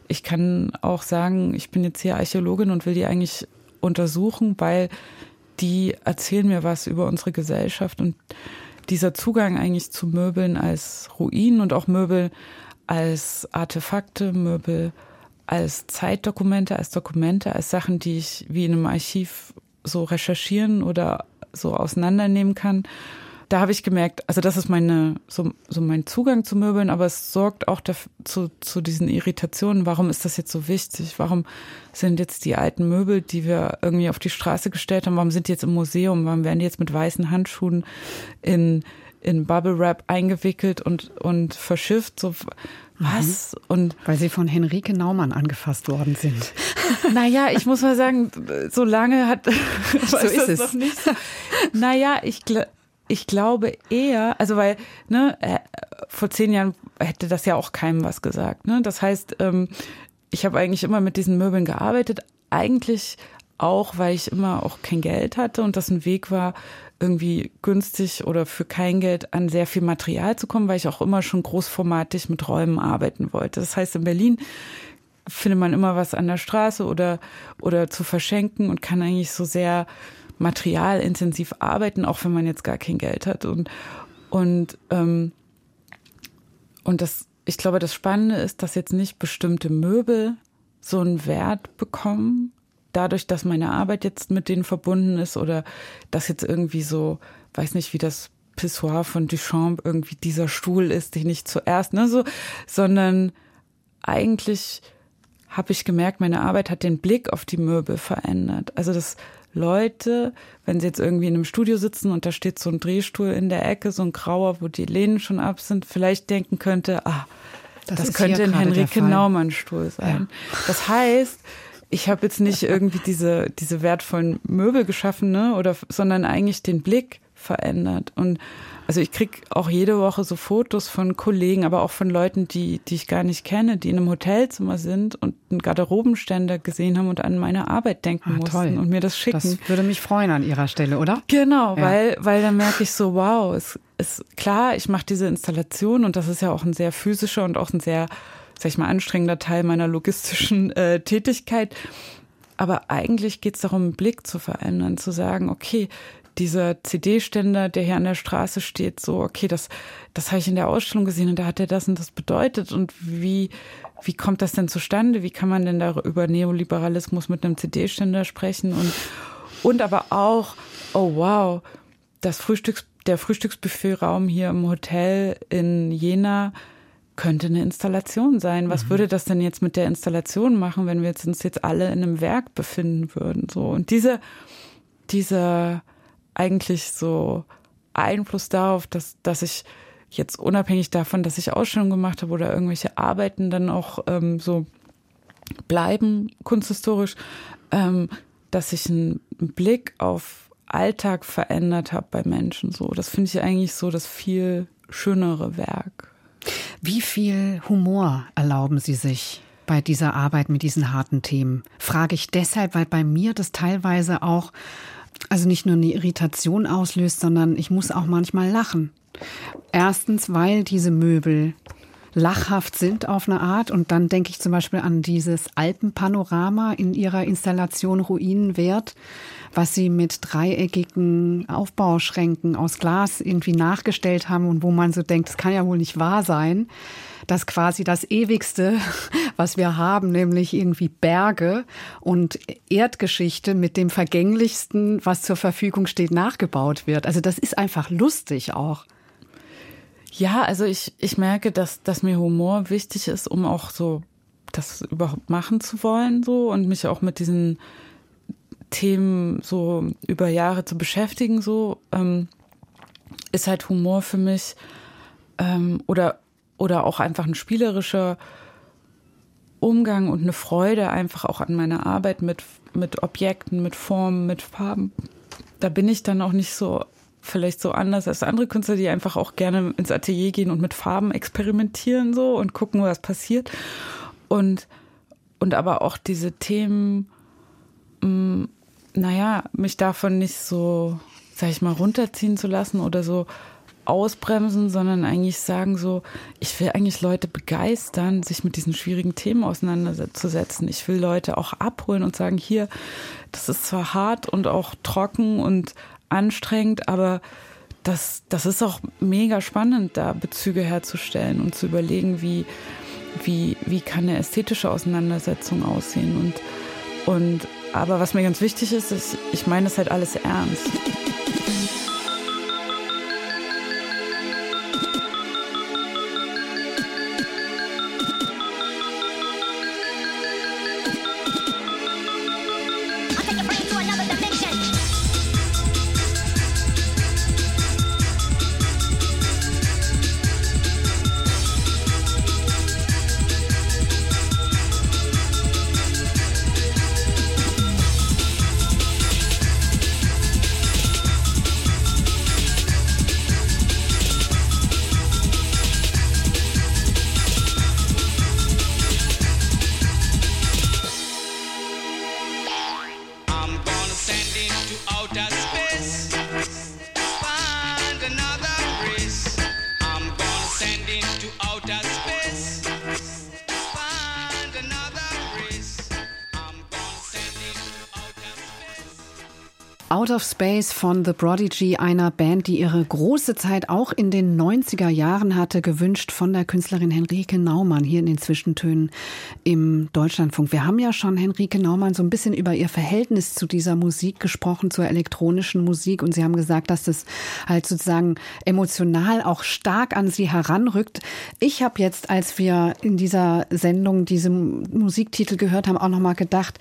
ich kann auch sagen, ich bin jetzt hier Archäologin und will die eigentlich untersuchen, weil die erzählen mir was über unsere Gesellschaft und dieser Zugang eigentlich zu Möbeln als Ruinen und auch Möbel als Artefakte, Möbel als Zeitdokumente, als Dokumente, als Sachen, die ich wie in einem Archiv so recherchieren oder so auseinandernehmen kann da habe ich gemerkt, also das ist meine, so, so mein Zugang zu Möbeln, aber es sorgt auch dafür, zu, zu diesen Irritationen. Warum ist das jetzt so wichtig? Warum sind jetzt die alten Möbel, die wir irgendwie auf die Straße gestellt haben, warum sind die jetzt im Museum? Warum werden die jetzt mit weißen Handschuhen in, in Bubble Wrap eingewickelt und, und verschifft? So, was?
Mhm. Und Weil sie von Henrike Naumann angefasst worden sind. (laughs)
Naja, ich muss mal sagen, so lange hat (laughs)
so ist es noch nicht.
Naja, ich glaube ich glaube eher, also weil, ne, äh, vor zehn Jahren hätte das ja auch keinem was gesagt. Ne? Das heißt, ähm, ich habe eigentlich immer mit diesen Möbeln gearbeitet, eigentlich auch, weil ich immer auch kein Geld hatte und das ein Weg war, irgendwie günstig oder für kein Geld an sehr viel Material zu kommen, weil ich auch immer schon großformatig mit Räumen arbeiten wollte. Das heißt, in Berlin findet man immer was an der Straße oder, oder zu verschenken und kann eigentlich so sehr materialintensiv arbeiten, auch wenn man jetzt gar kein Geld hat. Und, und, ähm, und das, ich glaube, das Spannende ist, dass jetzt nicht bestimmte Möbel so einen Wert bekommen, dadurch, dass meine Arbeit jetzt mit denen verbunden ist oder dass jetzt irgendwie so, weiß nicht, wie das Pissoir von Duchamp irgendwie dieser Stuhl ist, den ich zuerst, ne, so, sondern eigentlich habe ich gemerkt, meine Arbeit hat den Blick auf die Möbel verändert. Also das Leute, wenn sie jetzt irgendwie in einem Studio sitzen und da steht so ein Drehstuhl in der Ecke, so ein grauer, wo die Lehnen schon ab sind, vielleicht denken könnte, ah, das, das könnte ein Henrike Naumann-Stuhl sein. Ja. Das heißt, ich habe jetzt nicht irgendwie diese, diese wertvollen Möbel geschaffen, ne, oder, sondern eigentlich den Blick verändert. Und also ich krieg auch jede Woche so Fotos von Kollegen, aber auch von Leuten, die, die ich gar nicht kenne, die in einem Hotelzimmer sind und einen Garderobenständer gesehen haben und an meine Arbeit denken ah, mussten toll. und mir das schicken. Das
würde mich freuen an Ihrer Stelle, oder?
Genau, ja. weil, weil dann merke ich so, wow, es ist klar, ich mache diese Installation und das ist ja auch ein sehr physischer und auch ein sehr, sag ich mal, anstrengender Teil meiner logistischen (laughs) äh, Tätigkeit. Aber eigentlich geht es darum, Blick zu verändern, zu sagen, okay, dieser CD-Ständer, der hier an der Straße steht, so, okay, das, das habe ich in der Ausstellung gesehen und da hat er das und das bedeutet und wie, wie kommt das denn zustande? Wie kann man denn da über Neoliberalismus mit einem CD-Ständer sprechen und, und aber auch, oh wow, das Frühstücks, der Frühstücksbuffetraum hier im Hotel in Jena, könnte eine Installation sein. Was mhm. würde das denn jetzt mit der Installation machen, wenn wir jetzt uns jetzt alle in einem Werk befinden würden? So und diese, dieser eigentlich so Einfluss darauf, dass, dass ich jetzt unabhängig davon, dass ich Ausstellungen gemacht habe oder irgendwelche Arbeiten dann auch ähm, so bleiben, kunsthistorisch, ähm, dass ich einen Blick auf Alltag verändert habe bei Menschen. So, das finde ich eigentlich so das viel schönere Werk.
Wie viel Humor erlauben Sie sich bei dieser Arbeit mit diesen harten Themen? Frage ich deshalb, weil bei mir das teilweise auch also nicht nur eine Irritation auslöst, sondern ich muss auch manchmal lachen. Erstens, weil diese Möbel lachhaft sind auf eine Art. Und dann denke ich zum Beispiel an dieses Alpenpanorama in ihrer Installation Ruinenwert, was sie mit dreieckigen Aufbauschränken aus Glas irgendwie nachgestellt haben und wo man so denkt, das kann ja wohl nicht wahr sein dass quasi das Ewigste, (laughs) was wir haben, nämlich irgendwie Berge und Erdgeschichte mit dem Vergänglichsten, was zur Verfügung steht, nachgebaut wird. Also das ist einfach lustig auch.
Ja, also ich, ich merke, dass, dass mir Humor wichtig ist, um auch so das überhaupt machen zu wollen, so und mich auch mit diesen Themen so über Jahre zu beschäftigen, so ähm, ist halt Humor für mich ähm, oder oder auch einfach ein spielerischer Umgang und eine Freude einfach auch an meiner Arbeit mit, mit Objekten, mit Formen, mit Farben. Da bin ich dann auch nicht so vielleicht so anders als andere Künstler, die einfach auch gerne ins Atelier gehen und mit Farben experimentieren so und gucken, was passiert. Und und aber auch diese Themen, mm, naja, mich davon nicht so, sag ich mal, runterziehen zu lassen oder so ausbremsen, sondern eigentlich sagen so, ich will eigentlich Leute begeistern, sich mit diesen schwierigen Themen auseinanderzusetzen. Ich will Leute auch abholen und sagen, hier, das ist zwar hart und auch trocken und anstrengend, aber das, das ist auch mega spannend, da Bezüge herzustellen und zu überlegen, wie, wie, wie kann eine ästhetische Auseinandersetzung aussehen. Und, und aber was mir ganz wichtig ist, ist, ich meine das halt alles ernst.
Out of Space von The Prodigy, einer Band, die ihre große Zeit auch in den 90er Jahren hatte, gewünscht von der Künstlerin Henrike Naumann hier in den Zwischentönen im Deutschlandfunk. Wir haben ja schon Henrike Naumann so ein bisschen über ihr Verhältnis zu dieser Musik gesprochen, zur elektronischen Musik und Sie haben gesagt, dass das halt sozusagen emotional auch stark an Sie heranrückt. Ich habe jetzt, als wir in dieser Sendung diese Musiktitel gehört haben, auch noch mal gedacht,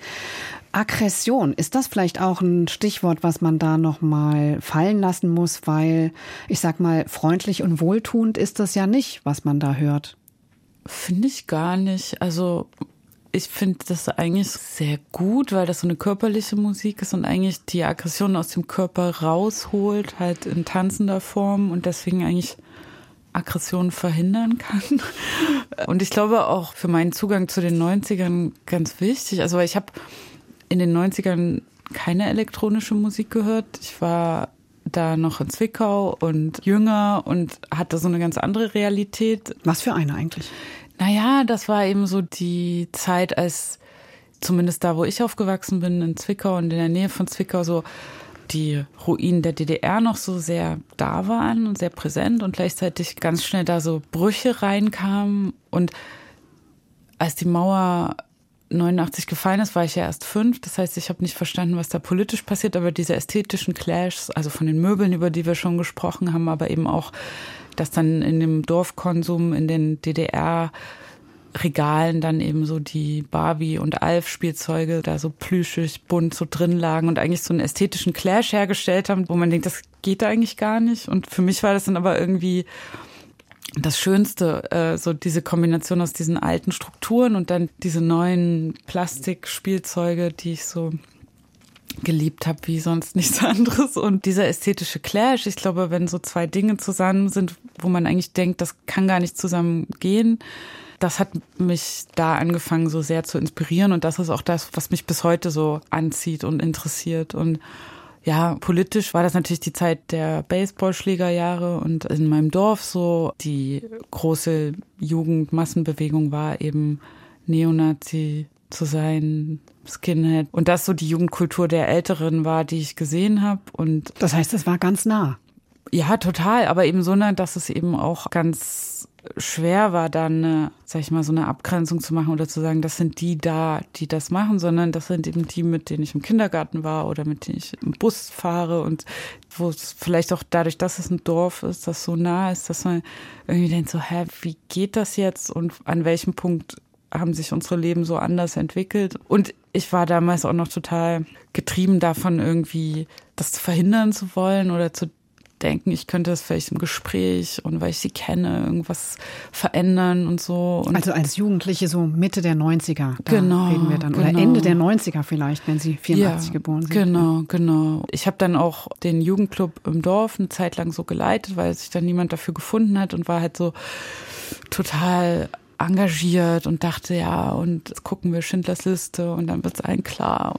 Aggression, ist das vielleicht auch ein Stichwort, was man da noch mal fallen lassen muss, weil ich sag mal, freundlich und wohltuend ist das ja nicht, was man da hört.
Finde ich gar nicht. Also ich finde das eigentlich sehr gut, weil das so eine körperliche Musik ist und eigentlich die Aggression aus dem Körper rausholt, halt in tanzender Form und deswegen eigentlich Aggression verhindern kann. (laughs) Und ich glaube auch für meinen Zugang zu den 90ern ganz wichtig. Also ich habe in den 90ern keine elektronische Musik gehört. Ich war da noch in Zwickau und jünger und hatte so eine ganz andere Realität.
Was für eine eigentlich?
Naja, das war eben so die Zeit, als zumindest da, wo ich aufgewachsen bin, in Zwickau und in der Nähe von Zwickau, so die Ruinen der DDR noch so sehr da waren und sehr präsent und gleichzeitig ganz schnell da so Brüche reinkamen und als die Mauer 89 gefallen ist, war ich ja erst fünf. Das heißt, ich habe nicht verstanden, was da politisch passiert, aber diese ästhetischen Clashs, also von den Möbeln, über die wir schon gesprochen haben, aber eben auch, dass dann in dem Dorfkonsum in den DDR Regalen dann eben so die Barbie und Alf Spielzeuge da so plüschig bunt so drin lagen und eigentlich so einen ästhetischen Clash hergestellt haben, wo man denkt, das geht eigentlich gar nicht. Und für mich war das dann aber irgendwie das Schönste, äh, so diese Kombination aus diesen alten Strukturen und dann diese neuen Plastikspielzeuge, die ich so geliebt habe wie sonst nichts (laughs) anderes. Und dieser ästhetische Clash, ich glaube, wenn so zwei Dinge zusammen sind, wo man eigentlich denkt, das kann gar nicht zusammen gehen, das hat mich da angefangen, so sehr zu inspirieren. Und das ist auch das, was mich bis heute so anzieht und interessiert. Und ja, politisch war das natürlich die Zeit der Baseballschlägerjahre und in meinem Dorf so. Die große Jugendmassenbewegung war eben Neonazi zu sein, Skinhead. Und das so die Jugendkultur der Älteren war, die ich gesehen habe und
das heißt, es war ganz nah.
Ja, total, aber eben so nah, dass es eben auch ganz schwer war, dann, eine, sag ich mal, so eine Abgrenzung zu machen oder zu sagen, das sind die da, die das machen, sondern das sind eben die, mit denen ich im Kindergarten war oder mit denen ich im Bus fahre und wo es vielleicht auch dadurch, dass es ein Dorf ist, das so nah ist, dass man irgendwie denkt so, hä, wie geht das jetzt und an welchem Punkt haben sich unsere Leben so anders entwickelt. Und ich war damals auch noch total getrieben davon, irgendwie das verhindern zu wollen oder zu denken, ich könnte das vielleicht im Gespräch und weil ich sie kenne, irgendwas verändern und so. Und
also als Jugendliche so Mitte der 90er,
da genau,
reden wir dann. Oder genau. Ende der 90er vielleicht, wenn sie 84 ja, geboren sind.
Genau, genau. Ich habe dann auch den Jugendclub im Dorf eine Zeit lang so geleitet, weil sich dann niemand dafür gefunden hat und war halt so total engagiert und dachte, ja, und gucken wir Schindlers Liste und dann wird es allen klar.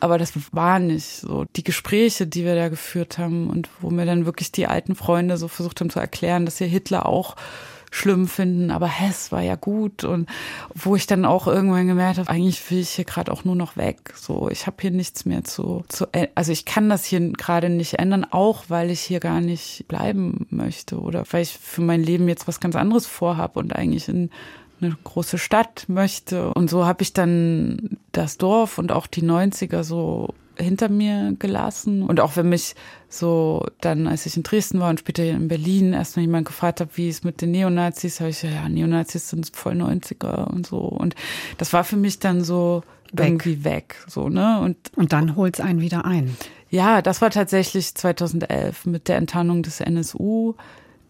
Aber das war nicht so. Die Gespräche, die wir da geführt haben und wo mir dann wirklich die alten Freunde so versucht haben zu erklären, dass hier Hitler auch schlimm finden, aber Hess war ja gut und wo ich dann auch irgendwann gemerkt habe, eigentlich will ich hier gerade auch nur noch weg. So, ich habe hier nichts mehr zu, zu, also ich kann das hier gerade nicht ändern, auch weil ich hier gar nicht bleiben möchte oder weil ich für mein Leben jetzt was ganz anderes vorhab und eigentlich in eine große Stadt möchte. Und so habe ich dann das Dorf und auch die 90er so hinter mir gelassen. Und auch wenn mich so dann, als ich in Dresden war und später in Berlin, erstmal jemand gefragt hat, wie es mit den Neonazis, habe ich ja, ja, Neonazis sind voll 90er und so. Und das war für mich dann so weg. irgendwie weg, so, ne?
Und, und dann holt's einen wieder ein.
Ja, das war tatsächlich 2011 mit der Enttarnung des NSU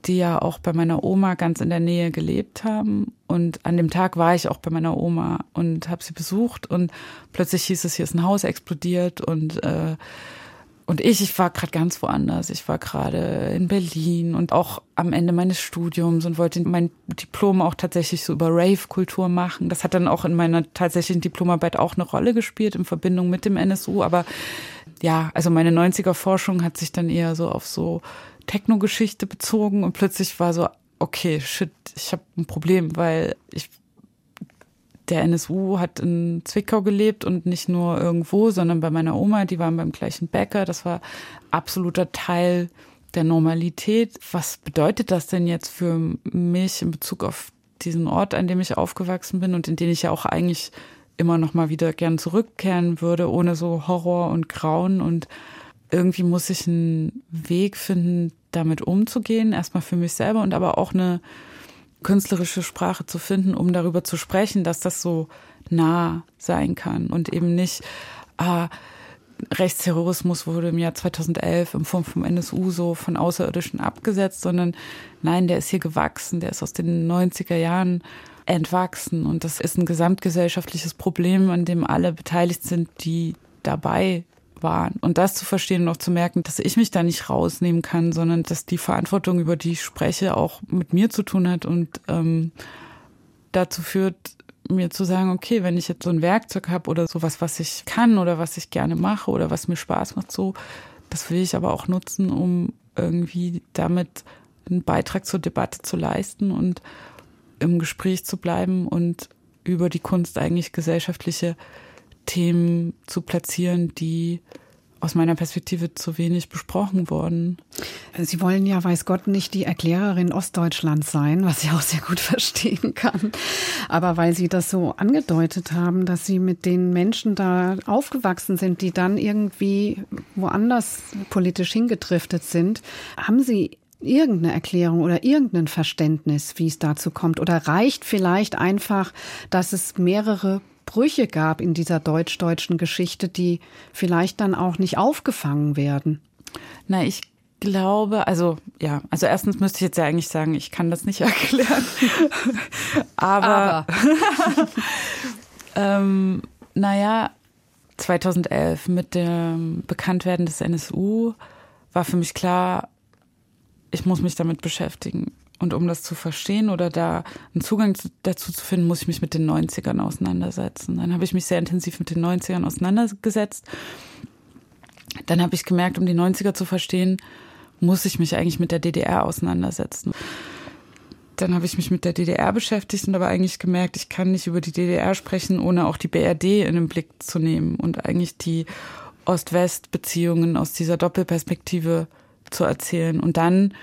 die ja auch bei meiner Oma ganz in der Nähe gelebt haben. Und an dem Tag war ich auch bei meiner Oma und habe sie besucht und plötzlich hieß es, hier ist ein Haus explodiert und äh, und ich, ich war gerade ganz woanders. Ich war gerade in Berlin und auch am Ende meines Studiums und wollte mein Diplom auch tatsächlich so über Rave-Kultur machen. Das hat dann auch in meiner tatsächlichen Diplomarbeit auch eine Rolle gespielt in Verbindung mit dem NSU. Aber ja, also meine 90er-Forschung hat sich dann eher so auf so Techno-Geschichte bezogen und plötzlich war so, okay, shit, ich habe ein Problem, weil ich der NSU hat in Zwickau gelebt und nicht nur irgendwo, sondern bei meiner Oma, die waren beim gleichen Bäcker. Das war absoluter Teil der Normalität. Was bedeutet das denn jetzt für mich in Bezug auf diesen Ort, an dem ich aufgewachsen bin und in den ich ja auch eigentlich immer noch mal wieder gern zurückkehren würde, ohne so Horror und Grauen und irgendwie muss ich einen Weg finden, damit umzugehen, erstmal für mich selber und aber auch eine künstlerische Sprache zu finden, um darüber zu sprechen, dass das so nah sein kann und eben nicht, ah, Rechtsterrorismus wurde im Jahr 2011 im Form vom NSU so von Außerirdischen abgesetzt, sondern nein, der ist hier gewachsen, der ist aus den 90er Jahren entwachsen und das ist ein gesamtgesellschaftliches Problem, an dem alle beteiligt sind, die dabei waren. Und das zu verstehen und auch zu merken, dass ich mich da nicht rausnehmen kann, sondern dass die Verantwortung, über die ich spreche, auch mit mir zu tun hat und ähm, dazu führt, mir zu sagen, okay, wenn ich jetzt so ein Werkzeug habe oder sowas, was ich kann oder was ich gerne mache oder was mir Spaß macht, so, das will ich aber auch nutzen, um irgendwie damit einen Beitrag zur Debatte zu leisten und im Gespräch zu bleiben und über die Kunst eigentlich gesellschaftliche Themen zu platzieren, die aus meiner Perspektive zu wenig besprochen wurden.
Sie wollen ja, weiß Gott, nicht die Erklärerin Ostdeutschlands sein, was ich auch sehr gut (laughs) verstehen kann. Aber weil Sie das so angedeutet haben, dass Sie mit den Menschen da aufgewachsen sind, die dann irgendwie woanders politisch hingedriftet sind, haben Sie irgendeine Erklärung oder irgendein Verständnis, wie es dazu kommt? Oder reicht vielleicht einfach, dass es mehrere Brüche gab in dieser deutsch-deutschen Geschichte, die vielleicht dann auch nicht aufgefangen werden?
Na, ich glaube, also ja, also erstens müsste ich jetzt ja eigentlich sagen, ich kann das nicht (laughs) erklären. Aber, Aber. (laughs) ähm, naja, 2011 mit dem Bekanntwerden des NSU war für mich klar, ich muss mich damit beschäftigen. Und um das zu verstehen oder da einen Zugang dazu zu finden, muss ich mich mit den 90ern auseinandersetzen. Dann habe ich mich sehr intensiv mit den 90ern auseinandergesetzt. Dann habe ich gemerkt, um die 90er zu verstehen, muss ich mich eigentlich mit der DDR auseinandersetzen. Dann habe ich mich mit der DDR beschäftigt und aber eigentlich gemerkt, ich kann nicht über die DDR sprechen, ohne auch die BRD in den Blick zu nehmen und eigentlich die Ost-West-Beziehungen aus dieser Doppelperspektive zu erzählen. Und dann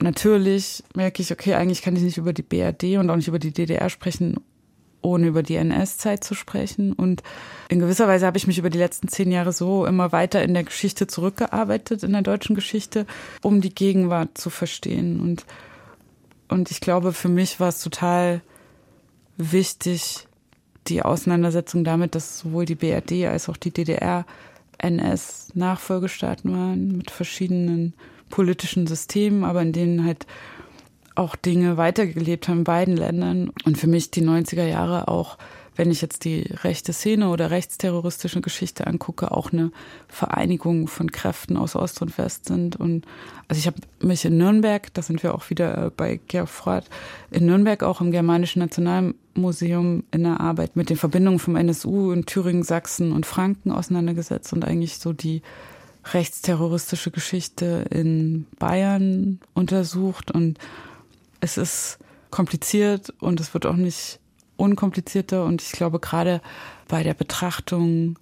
natürlich merke ich, okay, eigentlich kann ich nicht über die BRD und auch nicht über die DDR sprechen, ohne über die NS-Zeit zu sprechen. Und in gewisser Weise habe ich mich über die letzten zehn Jahre so immer weiter in der Geschichte zurückgearbeitet, in der deutschen Geschichte, um die Gegenwart zu verstehen. Und, und ich glaube, für mich war es total wichtig, die Auseinandersetzung damit, dass sowohl die BRD als auch die DDR NS-Nachfolgestaaten waren mit verschiedenen politischen Systemen, aber in denen halt auch Dinge weitergelebt haben in beiden Ländern. Und für mich die 90er Jahre auch wenn ich jetzt die rechte Szene oder rechtsterroristische Geschichte angucke, auch eine Vereinigung von Kräften aus Ost und West sind. Und also ich habe mich in Nürnberg, da sind wir auch wieder bei Gerfrath, in Nürnberg auch im Germanischen Nationalmuseum in der Arbeit mit den Verbindungen vom NSU in Thüringen, Sachsen und Franken auseinandergesetzt und eigentlich so die rechtsterroristische Geschichte in Bayern untersucht. Und es ist kompliziert und es wird auch nicht unkomplizierter. Und ich glaube, gerade bei der Betrachtung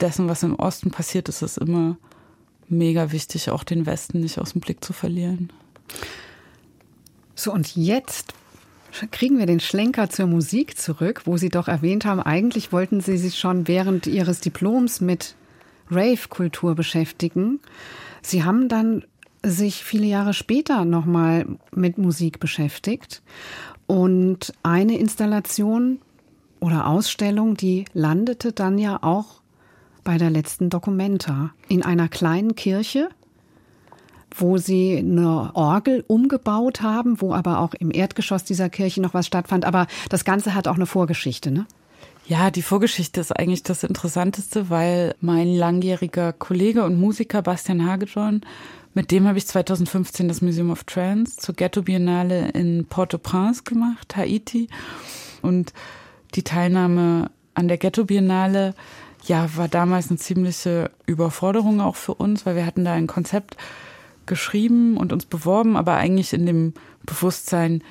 dessen, was im Osten passiert, ist es immer mega wichtig, auch den Westen nicht aus dem Blick zu verlieren.
So, und jetzt kriegen wir den Schlenker zur Musik zurück, wo Sie doch erwähnt haben, eigentlich wollten Sie sich schon während Ihres Diploms mit Rave-Kultur beschäftigen. Sie haben dann sich viele Jahre später nochmal mit Musik beschäftigt und eine Installation oder Ausstellung, die landete dann ja auch bei der letzten Documenta in einer kleinen Kirche, wo sie eine Orgel umgebaut haben, wo aber auch im Erdgeschoss dieser Kirche noch was stattfand. Aber das Ganze hat auch eine Vorgeschichte, ne?
Ja, die Vorgeschichte ist eigentlich das Interessanteste, weil mein langjähriger Kollege und Musiker Bastian Hagedorn mit dem habe ich 2015 das Museum of Trance zur Ghetto Biennale in Port-au-Prince gemacht, Haiti. Und die Teilnahme an der Ghetto Biennale, ja, war damals eine ziemliche Überforderung auch für uns, weil wir hatten da ein Konzept geschrieben und uns beworben, aber eigentlich in dem Bewusstsein,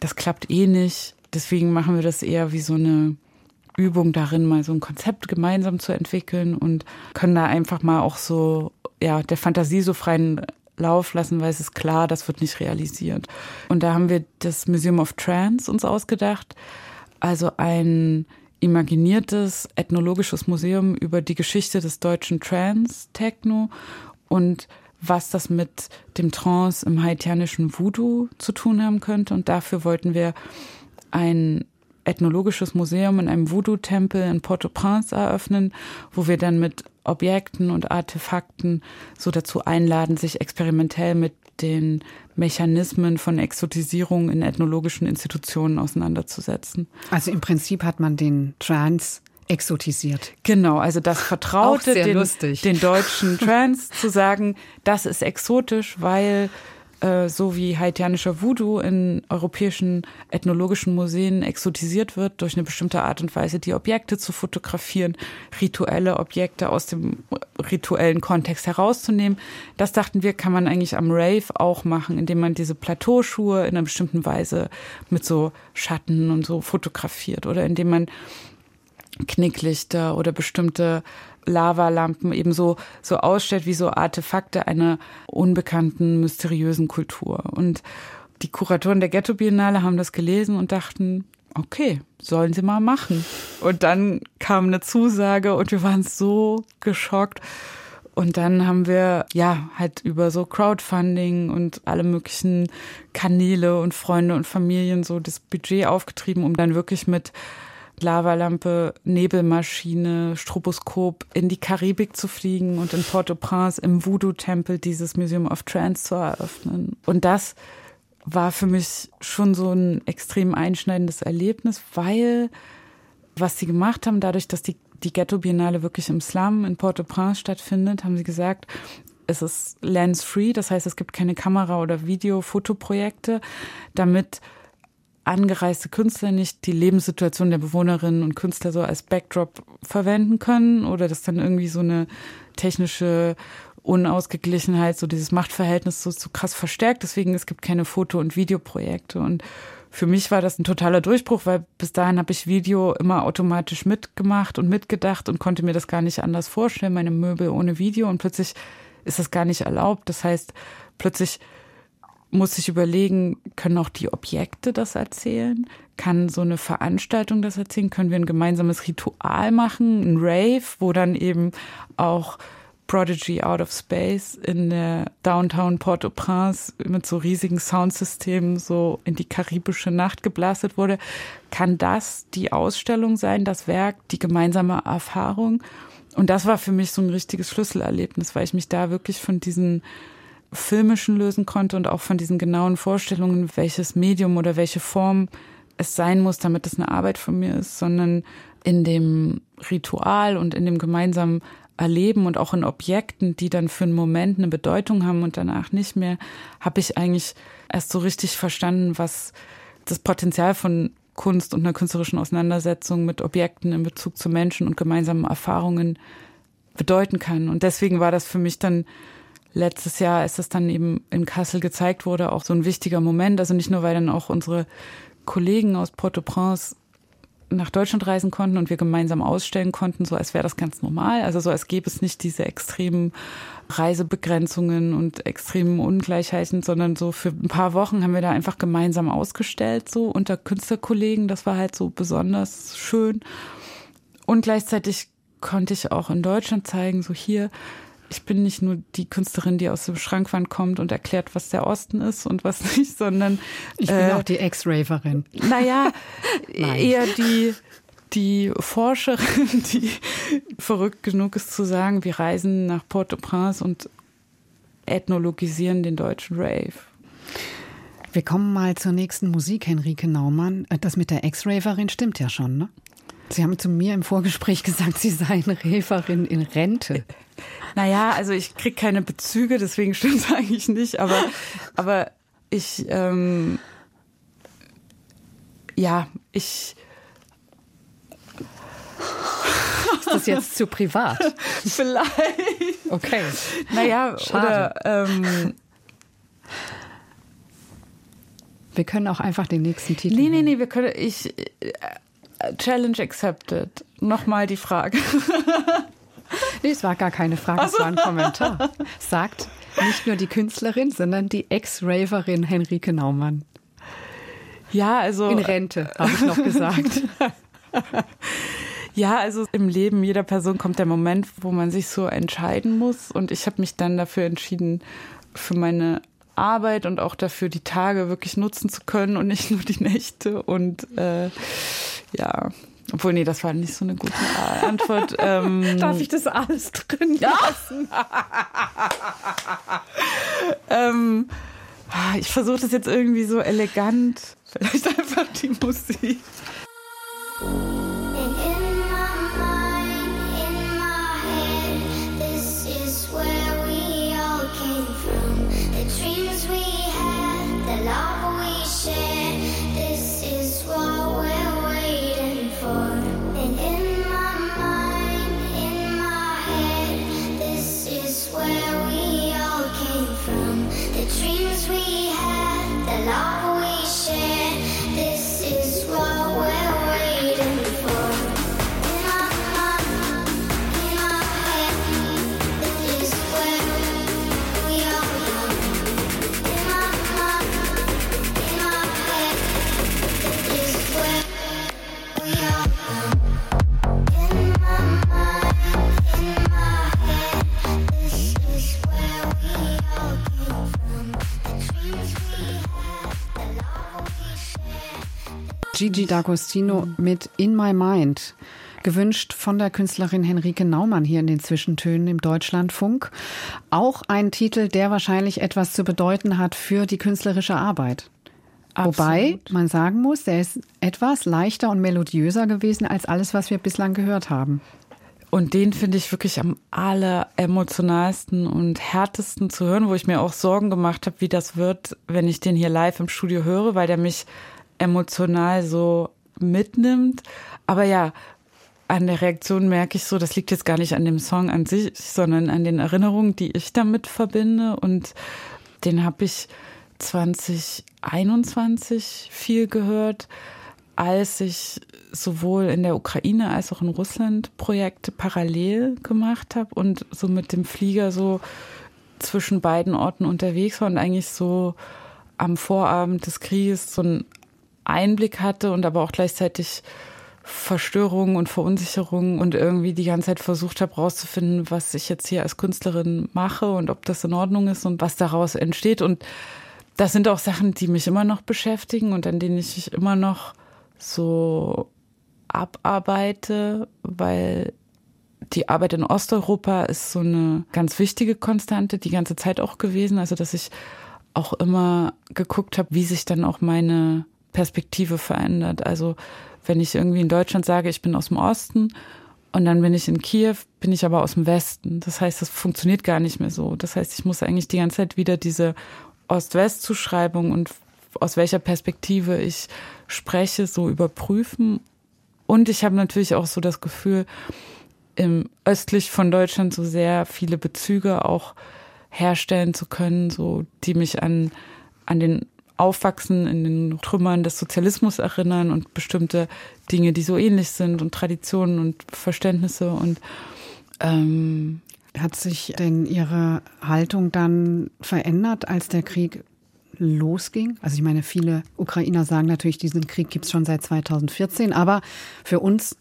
das klappt eh nicht. Deswegen machen wir das eher wie so eine Übung darin, mal so ein Konzept gemeinsam zu entwickeln und können da einfach mal auch so ja, der Fantasie so freien Lauf lassen, weil es ist klar, das wird nicht realisiert. Und da haben wir das Museum of Trance uns ausgedacht, also ein imaginiertes ethnologisches Museum über die Geschichte des deutschen Trance-Techno und was das mit dem Trance im haitianischen Voodoo zu tun haben könnte. Und dafür wollten wir ein ethnologisches Museum in einem Voodoo-Tempel in Port-au-Prince eröffnen, wo wir dann mit Objekten und Artefakten so dazu einladen, sich experimentell mit den Mechanismen von Exotisierung in ethnologischen Institutionen auseinanderzusetzen.
Also im Prinzip hat man den Trans exotisiert.
Genau, also das Vertraute den, den deutschen Trans zu sagen, das ist exotisch, weil äh, so wie haitianischer Voodoo in europäischen ethnologischen Museen exotisiert wird, durch eine bestimmte Art und Weise die Objekte zu fotografieren, rituelle Objekte aus dem rituellen Kontext herauszunehmen. Das dachten wir, kann man eigentlich am Rave auch machen, indem man diese Plateauschuhe in einer bestimmten Weise mit so Schatten und so fotografiert oder indem man Knicklichter oder bestimmte Lavalampen eben so, so ausstellt wie so Artefakte einer unbekannten, mysteriösen Kultur. Und die Kuratoren der Ghetto Biennale haben das gelesen und dachten, okay, sollen sie mal machen. Und dann kam eine Zusage und wir waren so geschockt. Und dann haben wir ja halt über so Crowdfunding und alle möglichen Kanäle und Freunde und Familien so das Budget aufgetrieben, um dann wirklich mit Lavalampe, Nebelmaschine, Stroboskop in die Karibik zu fliegen und in Port-au-Prince im Voodoo-Tempel dieses Museum of Trance zu eröffnen. Und das war für mich schon so ein extrem einschneidendes Erlebnis, weil was sie gemacht haben, dadurch, dass die, die Ghetto-Biennale wirklich im Slum in Port-au-Prince stattfindet, haben sie gesagt, es ist lens-free, das heißt, es gibt keine Kamera- oder Video-Fotoprojekte, damit angereiste Künstler nicht die Lebenssituation der Bewohnerinnen und Künstler so als Backdrop verwenden können oder dass dann irgendwie so eine technische Unausgeglichenheit, so dieses Machtverhältnis so, so krass verstärkt. Deswegen es gibt keine Foto- und Videoprojekte. Und für mich war das ein totaler Durchbruch, weil bis dahin habe ich Video immer automatisch mitgemacht und mitgedacht und konnte mir das gar nicht anders vorstellen, meine Möbel ohne Video. Und plötzlich ist das gar nicht erlaubt. Das heißt, plötzlich muss ich überlegen, können auch die Objekte das erzählen? Kann so eine Veranstaltung das erzählen? Können wir ein gemeinsames Ritual machen, ein Rave, wo dann eben auch Prodigy Out of Space in der Downtown Port-au-Prince mit so riesigen Soundsystemen so in die karibische Nacht geblastet wurde. Kann das die Ausstellung sein, das Werk, die gemeinsame Erfahrung? Und das war für mich so ein richtiges Schlüsselerlebnis, weil ich mich da wirklich von diesen filmischen lösen konnte und auch von diesen genauen Vorstellungen, welches Medium oder welche Form es sein muss, damit es eine Arbeit von mir ist, sondern in dem Ritual und in dem gemeinsamen Erleben und auch in Objekten, die dann für einen Moment eine Bedeutung haben und danach nicht mehr, habe ich eigentlich erst so richtig verstanden, was das Potenzial von Kunst und einer künstlerischen Auseinandersetzung mit Objekten in Bezug zu Menschen und gemeinsamen Erfahrungen bedeuten kann. Und deswegen war das für mich dann letztes Jahr, als das dann eben in Kassel gezeigt wurde, auch so ein wichtiger Moment. Also nicht nur, weil dann auch unsere Kollegen aus Port-au-Prince nach Deutschland reisen konnten und wir gemeinsam ausstellen konnten, so als wäre das ganz normal. Also so als gäbe es nicht diese extremen Reisebegrenzungen und extremen Ungleichheiten, sondern so für ein paar Wochen haben wir da einfach gemeinsam ausgestellt, so unter Künstlerkollegen. Das war halt so besonders schön. Und gleichzeitig konnte ich auch in Deutschland zeigen, so hier, ich bin nicht nur die Künstlerin, die aus dem Schrankwand kommt und erklärt, was der Osten ist und was (laughs) nicht, sondern
ich bin äh, auch die Ex-Raverin.
Naja, (laughs) eher die die Forscherin, (laughs) die verrückt genug ist zu sagen, wir reisen nach Port-au-Prince und ethnologisieren den deutschen Rave.
Wir kommen mal zur nächsten Musik, Henrike Naumann. Das mit der Ex-Raverin stimmt ja schon, ne? Sie haben zu mir im Vorgespräch gesagt, Sie seien Referin in Rente.
Naja, also ich kriege keine Bezüge, deswegen stimmt es (laughs) eigentlich nicht, aber, aber ich, ähm, ja, ich.
Ist das jetzt zu privat? (laughs)
Vielleicht.
Okay.
Naja, Schade. oder. Ähm,
wir können auch einfach den nächsten Titel.
Nee, nee, nee, wir können. Ich. Challenge accepted. Nochmal die Frage. (laughs)
nee, es war gar keine Frage, es war ein Kommentar. Sagt nicht nur die Künstlerin, sondern die Ex-Raverin Henrike Naumann.
Ja, also.
In Rente, habe ich noch gesagt. (laughs)
Ja, also im Leben jeder Person kommt der Moment, wo man sich so entscheiden muss. Und ich habe mich dann dafür entschieden, für meine Arbeit und auch dafür die Tage wirklich nutzen zu können und nicht nur die Nächte. Und äh, ja, obwohl, nee, das war nicht so eine gute Antwort. (laughs)
Ähm, Darf ich das alles drin lassen? (laughs)
ähm, ich versuche das jetzt irgendwie so elegant. Vielleicht einfach die Musik.
Gigi D'Agostino mit In My Mind. Gewünscht von der Künstlerin Henrike Naumann hier in den Zwischentönen im Deutschlandfunk. Auch ein Titel, der wahrscheinlich etwas zu bedeuten hat für die künstlerische Arbeit. Absolut. Wobei man sagen muss, der ist etwas leichter und melodiöser gewesen als alles, was wir bislang gehört haben.
Und den finde ich wirklich am aller emotionalsten und härtesten zu hören, wo ich mir auch Sorgen gemacht habe, wie das wird, wenn ich den hier live im Studio höre, weil der mich emotional so mitnimmt. Aber ja, an der Reaktion merke ich so, das liegt jetzt gar nicht an dem Song an sich, sondern an den Erinnerungen, die ich damit verbinde. Und den habe ich 2021 viel gehört, als ich sowohl in der Ukraine als auch in Russland Projekte parallel gemacht habe und so mit dem Flieger so zwischen beiden Orten unterwegs war und eigentlich so am Vorabend des Krieges so ein Einblick hatte und aber auch gleichzeitig Verstörungen und Verunsicherungen und irgendwie die ganze Zeit versucht habe rauszufinden, was ich jetzt hier als Künstlerin mache und ob das in Ordnung ist und was daraus entsteht. Und das sind auch Sachen, die mich immer noch beschäftigen und an denen ich immer noch so abarbeite, weil die Arbeit in Osteuropa ist so eine ganz wichtige Konstante, die ganze Zeit auch gewesen. Also, dass ich auch immer geguckt habe, wie sich dann auch meine Perspektive verändert. Also wenn ich irgendwie in Deutschland sage, ich bin aus dem Osten und dann bin ich in Kiew, bin ich aber aus dem Westen. Das heißt, das funktioniert gar nicht mehr so. Das heißt, ich muss eigentlich die ganze Zeit wieder diese Ost-West-Zuschreibung und aus welcher Perspektive ich spreche, so überprüfen. Und ich habe natürlich auch so das Gefühl, im östlich von Deutschland so sehr viele Bezüge auch herstellen zu können, so die mich an, an den Aufwachsen in den Trümmern des Sozialismus erinnern und bestimmte Dinge, die so ähnlich sind und Traditionen und Verständnisse und ähm,
hat sich denn Ihre Haltung dann verändert, als der Krieg losging? Also ich meine, viele Ukrainer sagen natürlich, diesen Krieg gibt es schon seit 2014, aber für uns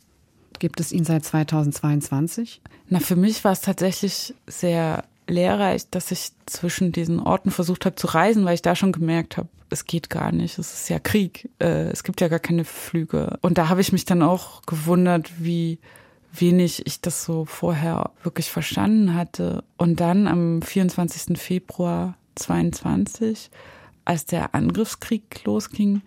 gibt es ihn seit 2022.
Na, für mich war es tatsächlich sehr lehrreich, dass ich zwischen diesen Orten versucht habe zu reisen, weil ich da schon gemerkt habe, es geht gar nicht. Es ist ja Krieg. Äh, es gibt ja gar keine Flüge. Und da habe ich mich dann auch gewundert, wie wenig ich das so vorher wirklich verstanden hatte. Und dann am 24. Februar 22, als der Angriffskrieg losging,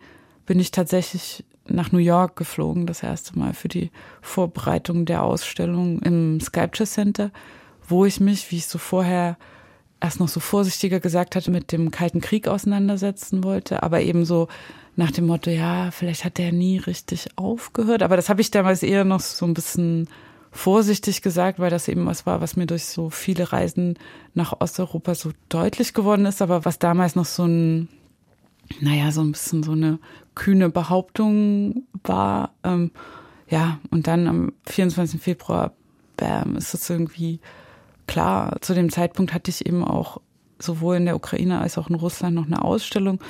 bin ich tatsächlich nach New York geflogen, das erste Mal für die Vorbereitung der Ausstellung im Sculpture Center wo ich mich, wie ich so vorher erst noch so vorsichtiger gesagt hatte, mit dem Kalten Krieg auseinandersetzen wollte, aber eben so nach dem Motto, ja, vielleicht hat der nie richtig aufgehört. Aber das habe ich damals eher noch so ein bisschen vorsichtig gesagt, weil das eben was war, was mir durch so viele Reisen nach Osteuropa so deutlich geworden ist, aber was damals noch so ein, naja, so ein bisschen so eine kühne Behauptung war. Ähm, ja, und dann am 24. Februar, bam, ist das irgendwie klar, zu dem Zeitpunkt hatte ich eben auch sowohl in der Ukraine als auch in Russland noch eine Ausstellung.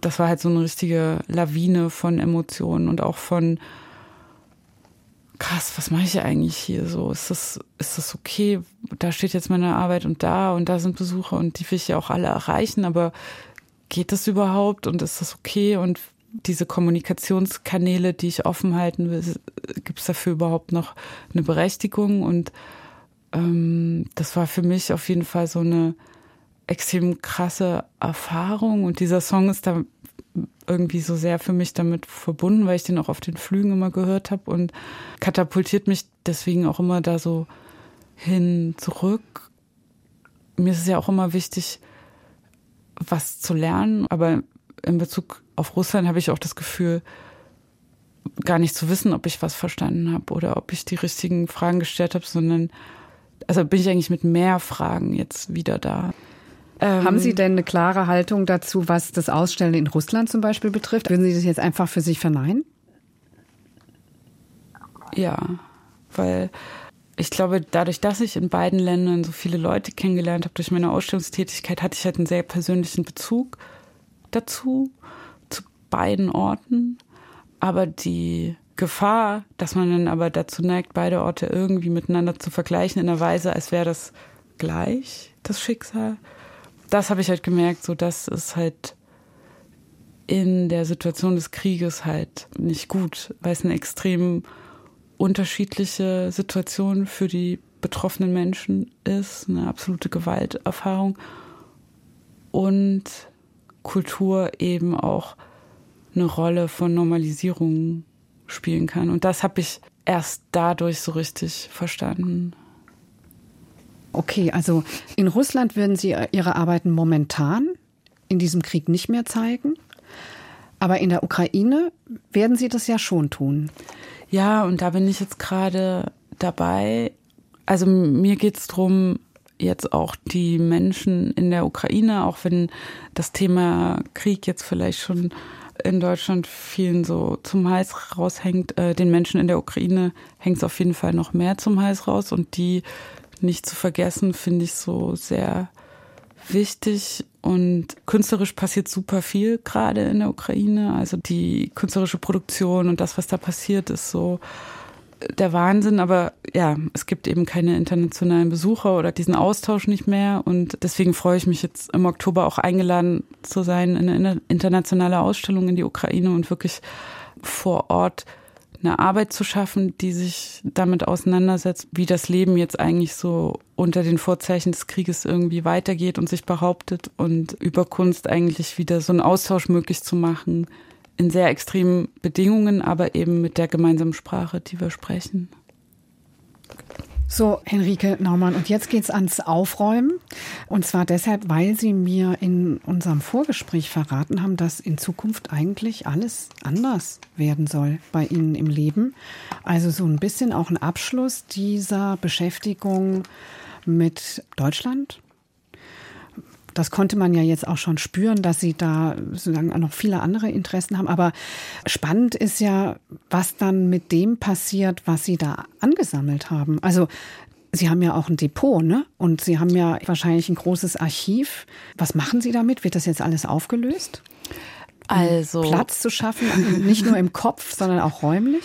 Das war halt so eine richtige Lawine von Emotionen und auch von krass, was mache ich eigentlich hier so? Ist das, ist das okay? Da steht jetzt meine Arbeit und da und da sind Besucher und die will ich ja auch alle erreichen, aber geht das überhaupt und ist das okay? Und diese Kommunikationskanäle, die ich offen halten will, gibt es dafür überhaupt noch eine Berechtigung? Und ähm, das war für mich auf jeden Fall so eine extrem krasse Erfahrung und dieser Song ist da irgendwie so sehr für mich damit verbunden, weil ich den auch auf den Flügen immer gehört habe und katapultiert mich deswegen auch immer da so hin zurück. Mir ist es ja auch immer wichtig, was zu lernen, aber in Bezug auf Russland habe ich auch das Gefühl, gar nicht zu wissen, ob ich was verstanden habe oder ob ich die richtigen Fragen gestellt habe, sondern also bin ich eigentlich mit mehr Fragen jetzt wieder da.
Ähm, Haben Sie denn eine klare Haltung dazu, was das Ausstellen in Russland zum Beispiel betrifft? Würden Sie das jetzt einfach für sich verneinen?
Ja, weil ich glaube, dadurch, dass ich in beiden Ländern so viele Leute kennengelernt habe durch meine Ausstellungstätigkeit, hatte ich halt einen sehr persönlichen Bezug dazu, zu beiden Orten. Aber die Gefahr, dass man dann aber dazu neigt, beide Orte irgendwie miteinander zu vergleichen in einer Weise, als wäre das gleich, das Schicksal. Das habe ich halt gemerkt, so dass es halt in der Situation des Krieges halt nicht gut, weil es eine extrem unterschiedliche Situation für die betroffenen Menschen ist, eine absolute Gewalterfahrung und Kultur eben auch eine Rolle von Normalisierung spielen kann. Und das habe ich erst dadurch so richtig verstanden.
Okay, also in Russland würden Sie Ihre Arbeiten momentan in diesem Krieg nicht mehr zeigen. Aber in der Ukraine werden Sie das ja schon tun.
Ja, und da bin ich jetzt gerade dabei. Also mir geht es darum, jetzt auch die Menschen in der Ukraine, auch wenn das Thema Krieg jetzt vielleicht schon in Deutschland vielen so zum Hals raushängt. Äh, den Menschen in der Ukraine hängt es auf jeden Fall noch mehr zum Hals raus und die nicht zu vergessen, finde ich so sehr wichtig und künstlerisch passiert super viel gerade in der Ukraine. Also die künstlerische Produktion und das, was da passiert, ist so der Wahnsinn, aber ja, es gibt eben keine internationalen Besucher oder diesen Austausch nicht mehr. Und deswegen freue ich mich jetzt im Oktober auch eingeladen zu sein in eine internationale Ausstellung in die Ukraine und wirklich vor Ort eine Arbeit zu schaffen, die sich damit auseinandersetzt, wie das Leben jetzt eigentlich so unter den Vorzeichen des Krieges irgendwie weitergeht und sich behauptet und über Kunst eigentlich wieder so einen Austausch möglich zu machen in sehr extremen Bedingungen, aber eben mit der gemeinsamen Sprache, die wir sprechen.
So, Henrike Naumann, und jetzt geht's ans Aufräumen. Und zwar deshalb, weil Sie mir in unserem Vorgespräch verraten haben, dass in Zukunft eigentlich alles anders werden soll bei Ihnen im Leben. Also so ein bisschen auch ein Abschluss dieser Beschäftigung mit Deutschland, das konnte man ja jetzt auch schon spüren, dass sie da sozusagen noch viele andere Interessen haben. Aber spannend ist ja, was dann mit dem passiert, was sie da angesammelt haben. Also Sie haben ja auch ein Depot, ne? Und Sie haben ja wahrscheinlich ein großes Archiv. Was machen Sie damit? Wird das jetzt alles aufgelöst?
Also
Platz zu schaffen, nicht nur im Kopf, sondern auch räumlich?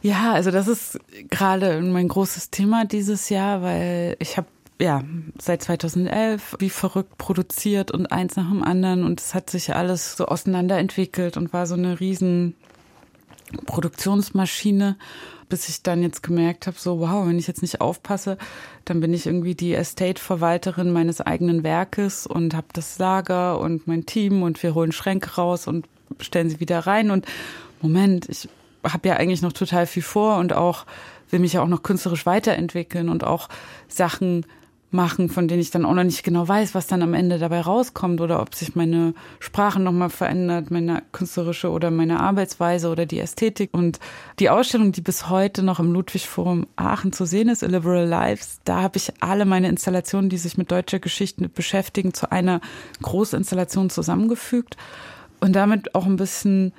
Ja, also das ist gerade mein großes Thema dieses Jahr, weil ich habe ja, seit 2011 wie verrückt produziert und eins nach dem anderen. Und es hat sich alles so auseinanderentwickelt und war so eine riesen Produktionsmaschine, bis ich dann jetzt gemerkt habe, so wow, wenn ich jetzt nicht aufpasse, dann bin ich irgendwie die Estate-Verwalterin meines eigenen Werkes und habe das Lager und mein Team und wir holen Schränke raus und stellen sie wieder rein. Und Moment, ich habe ja eigentlich noch total viel vor und auch will mich ja auch noch künstlerisch weiterentwickeln und auch Sachen machen, von denen ich dann auch noch nicht genau weiß, was dann am Ende dabei rauskommt oder ob sich meine Sprache nochmal verändert, meine künstlerische oder meine Arbeitsweise oder die Ästhetik. Und die Ausstellung, die bis heute noch im Ludwig-Forum Aachen zu sehen ist, Illiberal Lives, da habe ich alle meine Installationen, die sich mit deutscher Geschichte beschäftigen, zu einer Großinstallation zusammengefügt und damit auch ein bisschen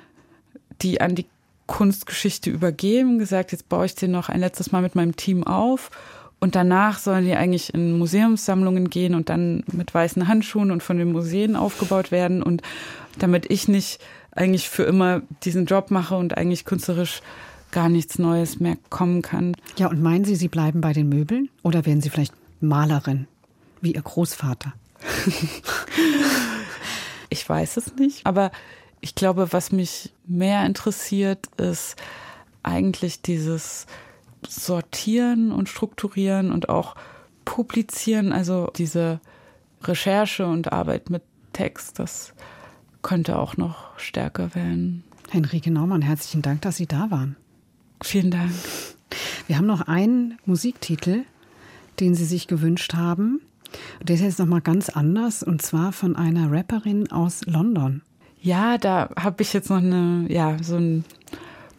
die an die Kunstgeschichte übergeben, gesagt, jetzt baue ich den noch ein letztes Mal mit meinem Team auf und danach sollen die eigentlich in Museumssammlungen gehen und dann mit weißen Handschuhen und von den Museen aufgebaut werden. Und damit ich nicht eigentlich für immer diesen Job mache und eigentlich künstlerisch gar nichts Neues mehr kommen kann.
Ja, und meinen Sie, Sie bleiben bei den Möbeln oder werden Sie vielleicht Malerin, wie Ihr Großvater? (laughs)
ich weiß es nicht, aber ich glaube, was mich mehr interessiert, ist eigentlich dieses sortieren und strukturieren und auch publizieren. Also diese Recherche und Arbeit mit Text, das könnte auch noch stärker werden.
Henrike Naumann, herzlichen Dank, dass Sie da waren.
Vielen Dank.
Wir haben noch einen Musiktitel, den Sie sich gewünscht haben. Der ist jetzt nochmal ganz anders und zwar von einer Rapperin aus London.
Ja, da habe ich jetzt noch eine, ja, so einen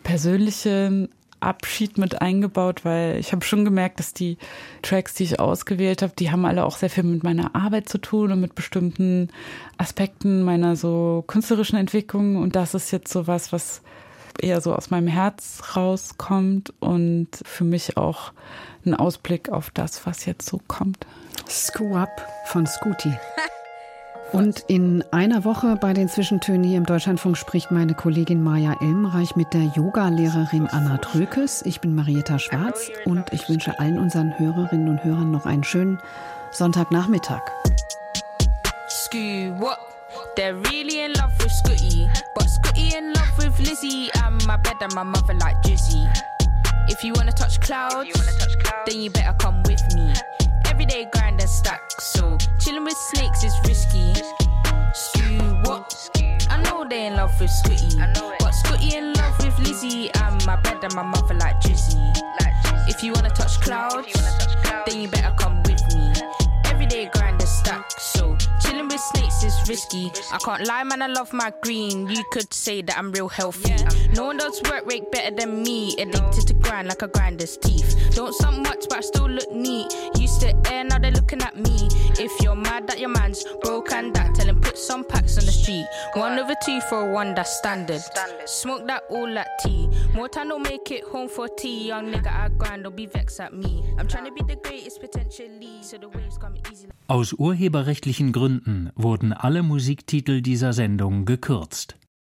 persönlichen Abschied mit eingebaut, weil ich habe schon gemerkt, dass die Tracks, die ich ausgewählt habe, die haben alle auch sehr viel mit meiner Arbeit zu tun und mit bestimmten Aspekten meiner so künstlerischen Entwicklung. Und das ist jetzt so was, was eher so aus meinem Herz rauskommt und für mich auch ein Ausblick auf das, was jetzt so kommt.
Screw Up von Scooty. (laughs) Und in einer Woche bei den Zwischentönen hier im Deutschlandfunk spricht meine Kollegin Maja Elmreich mit der Yoga-Lehrerin Anna Trökes. Ich bin Marietta Schwarz und ich wünsche allen unseren Hörerinnen und Hörern noch einen schönen Sonntagnachmittag. Screw what? They're really in love with Scooty, but Scooty in love with Lizzie and my bed and my mother like Jizzy. If you wanna touch clouds, then you better come with me. Everyday grind and stack. So chilling with snakes is risky. Stew what? I know they in love with Scooty, but Scooty in love with Lizzie and my bed and my mother like Jizzy. If you wanna touch clouds, then you better come with me. Everyday grind and stack. So chilling with snakes is risky. I can't lie, man. I love my green. You could say that I'm real healthy. No one does work rate better than me. Addicted to grind like a grinder's teeth. Don't suck much, but I still look neat. To air, now they're looking at me. If you're mad that your man's broke and that, tell him put some packs on the street. One over two for one, that's standard. Smoke that all that tea. More time don't make it home for tea. Young nigga, I grind, don't be vexed at me. I'm trying to be the greatest potentially, so the waves come easy.
Aus urheberrechtlichen Gründen wurden alle Musiktitel dieser Sendung gekürzt.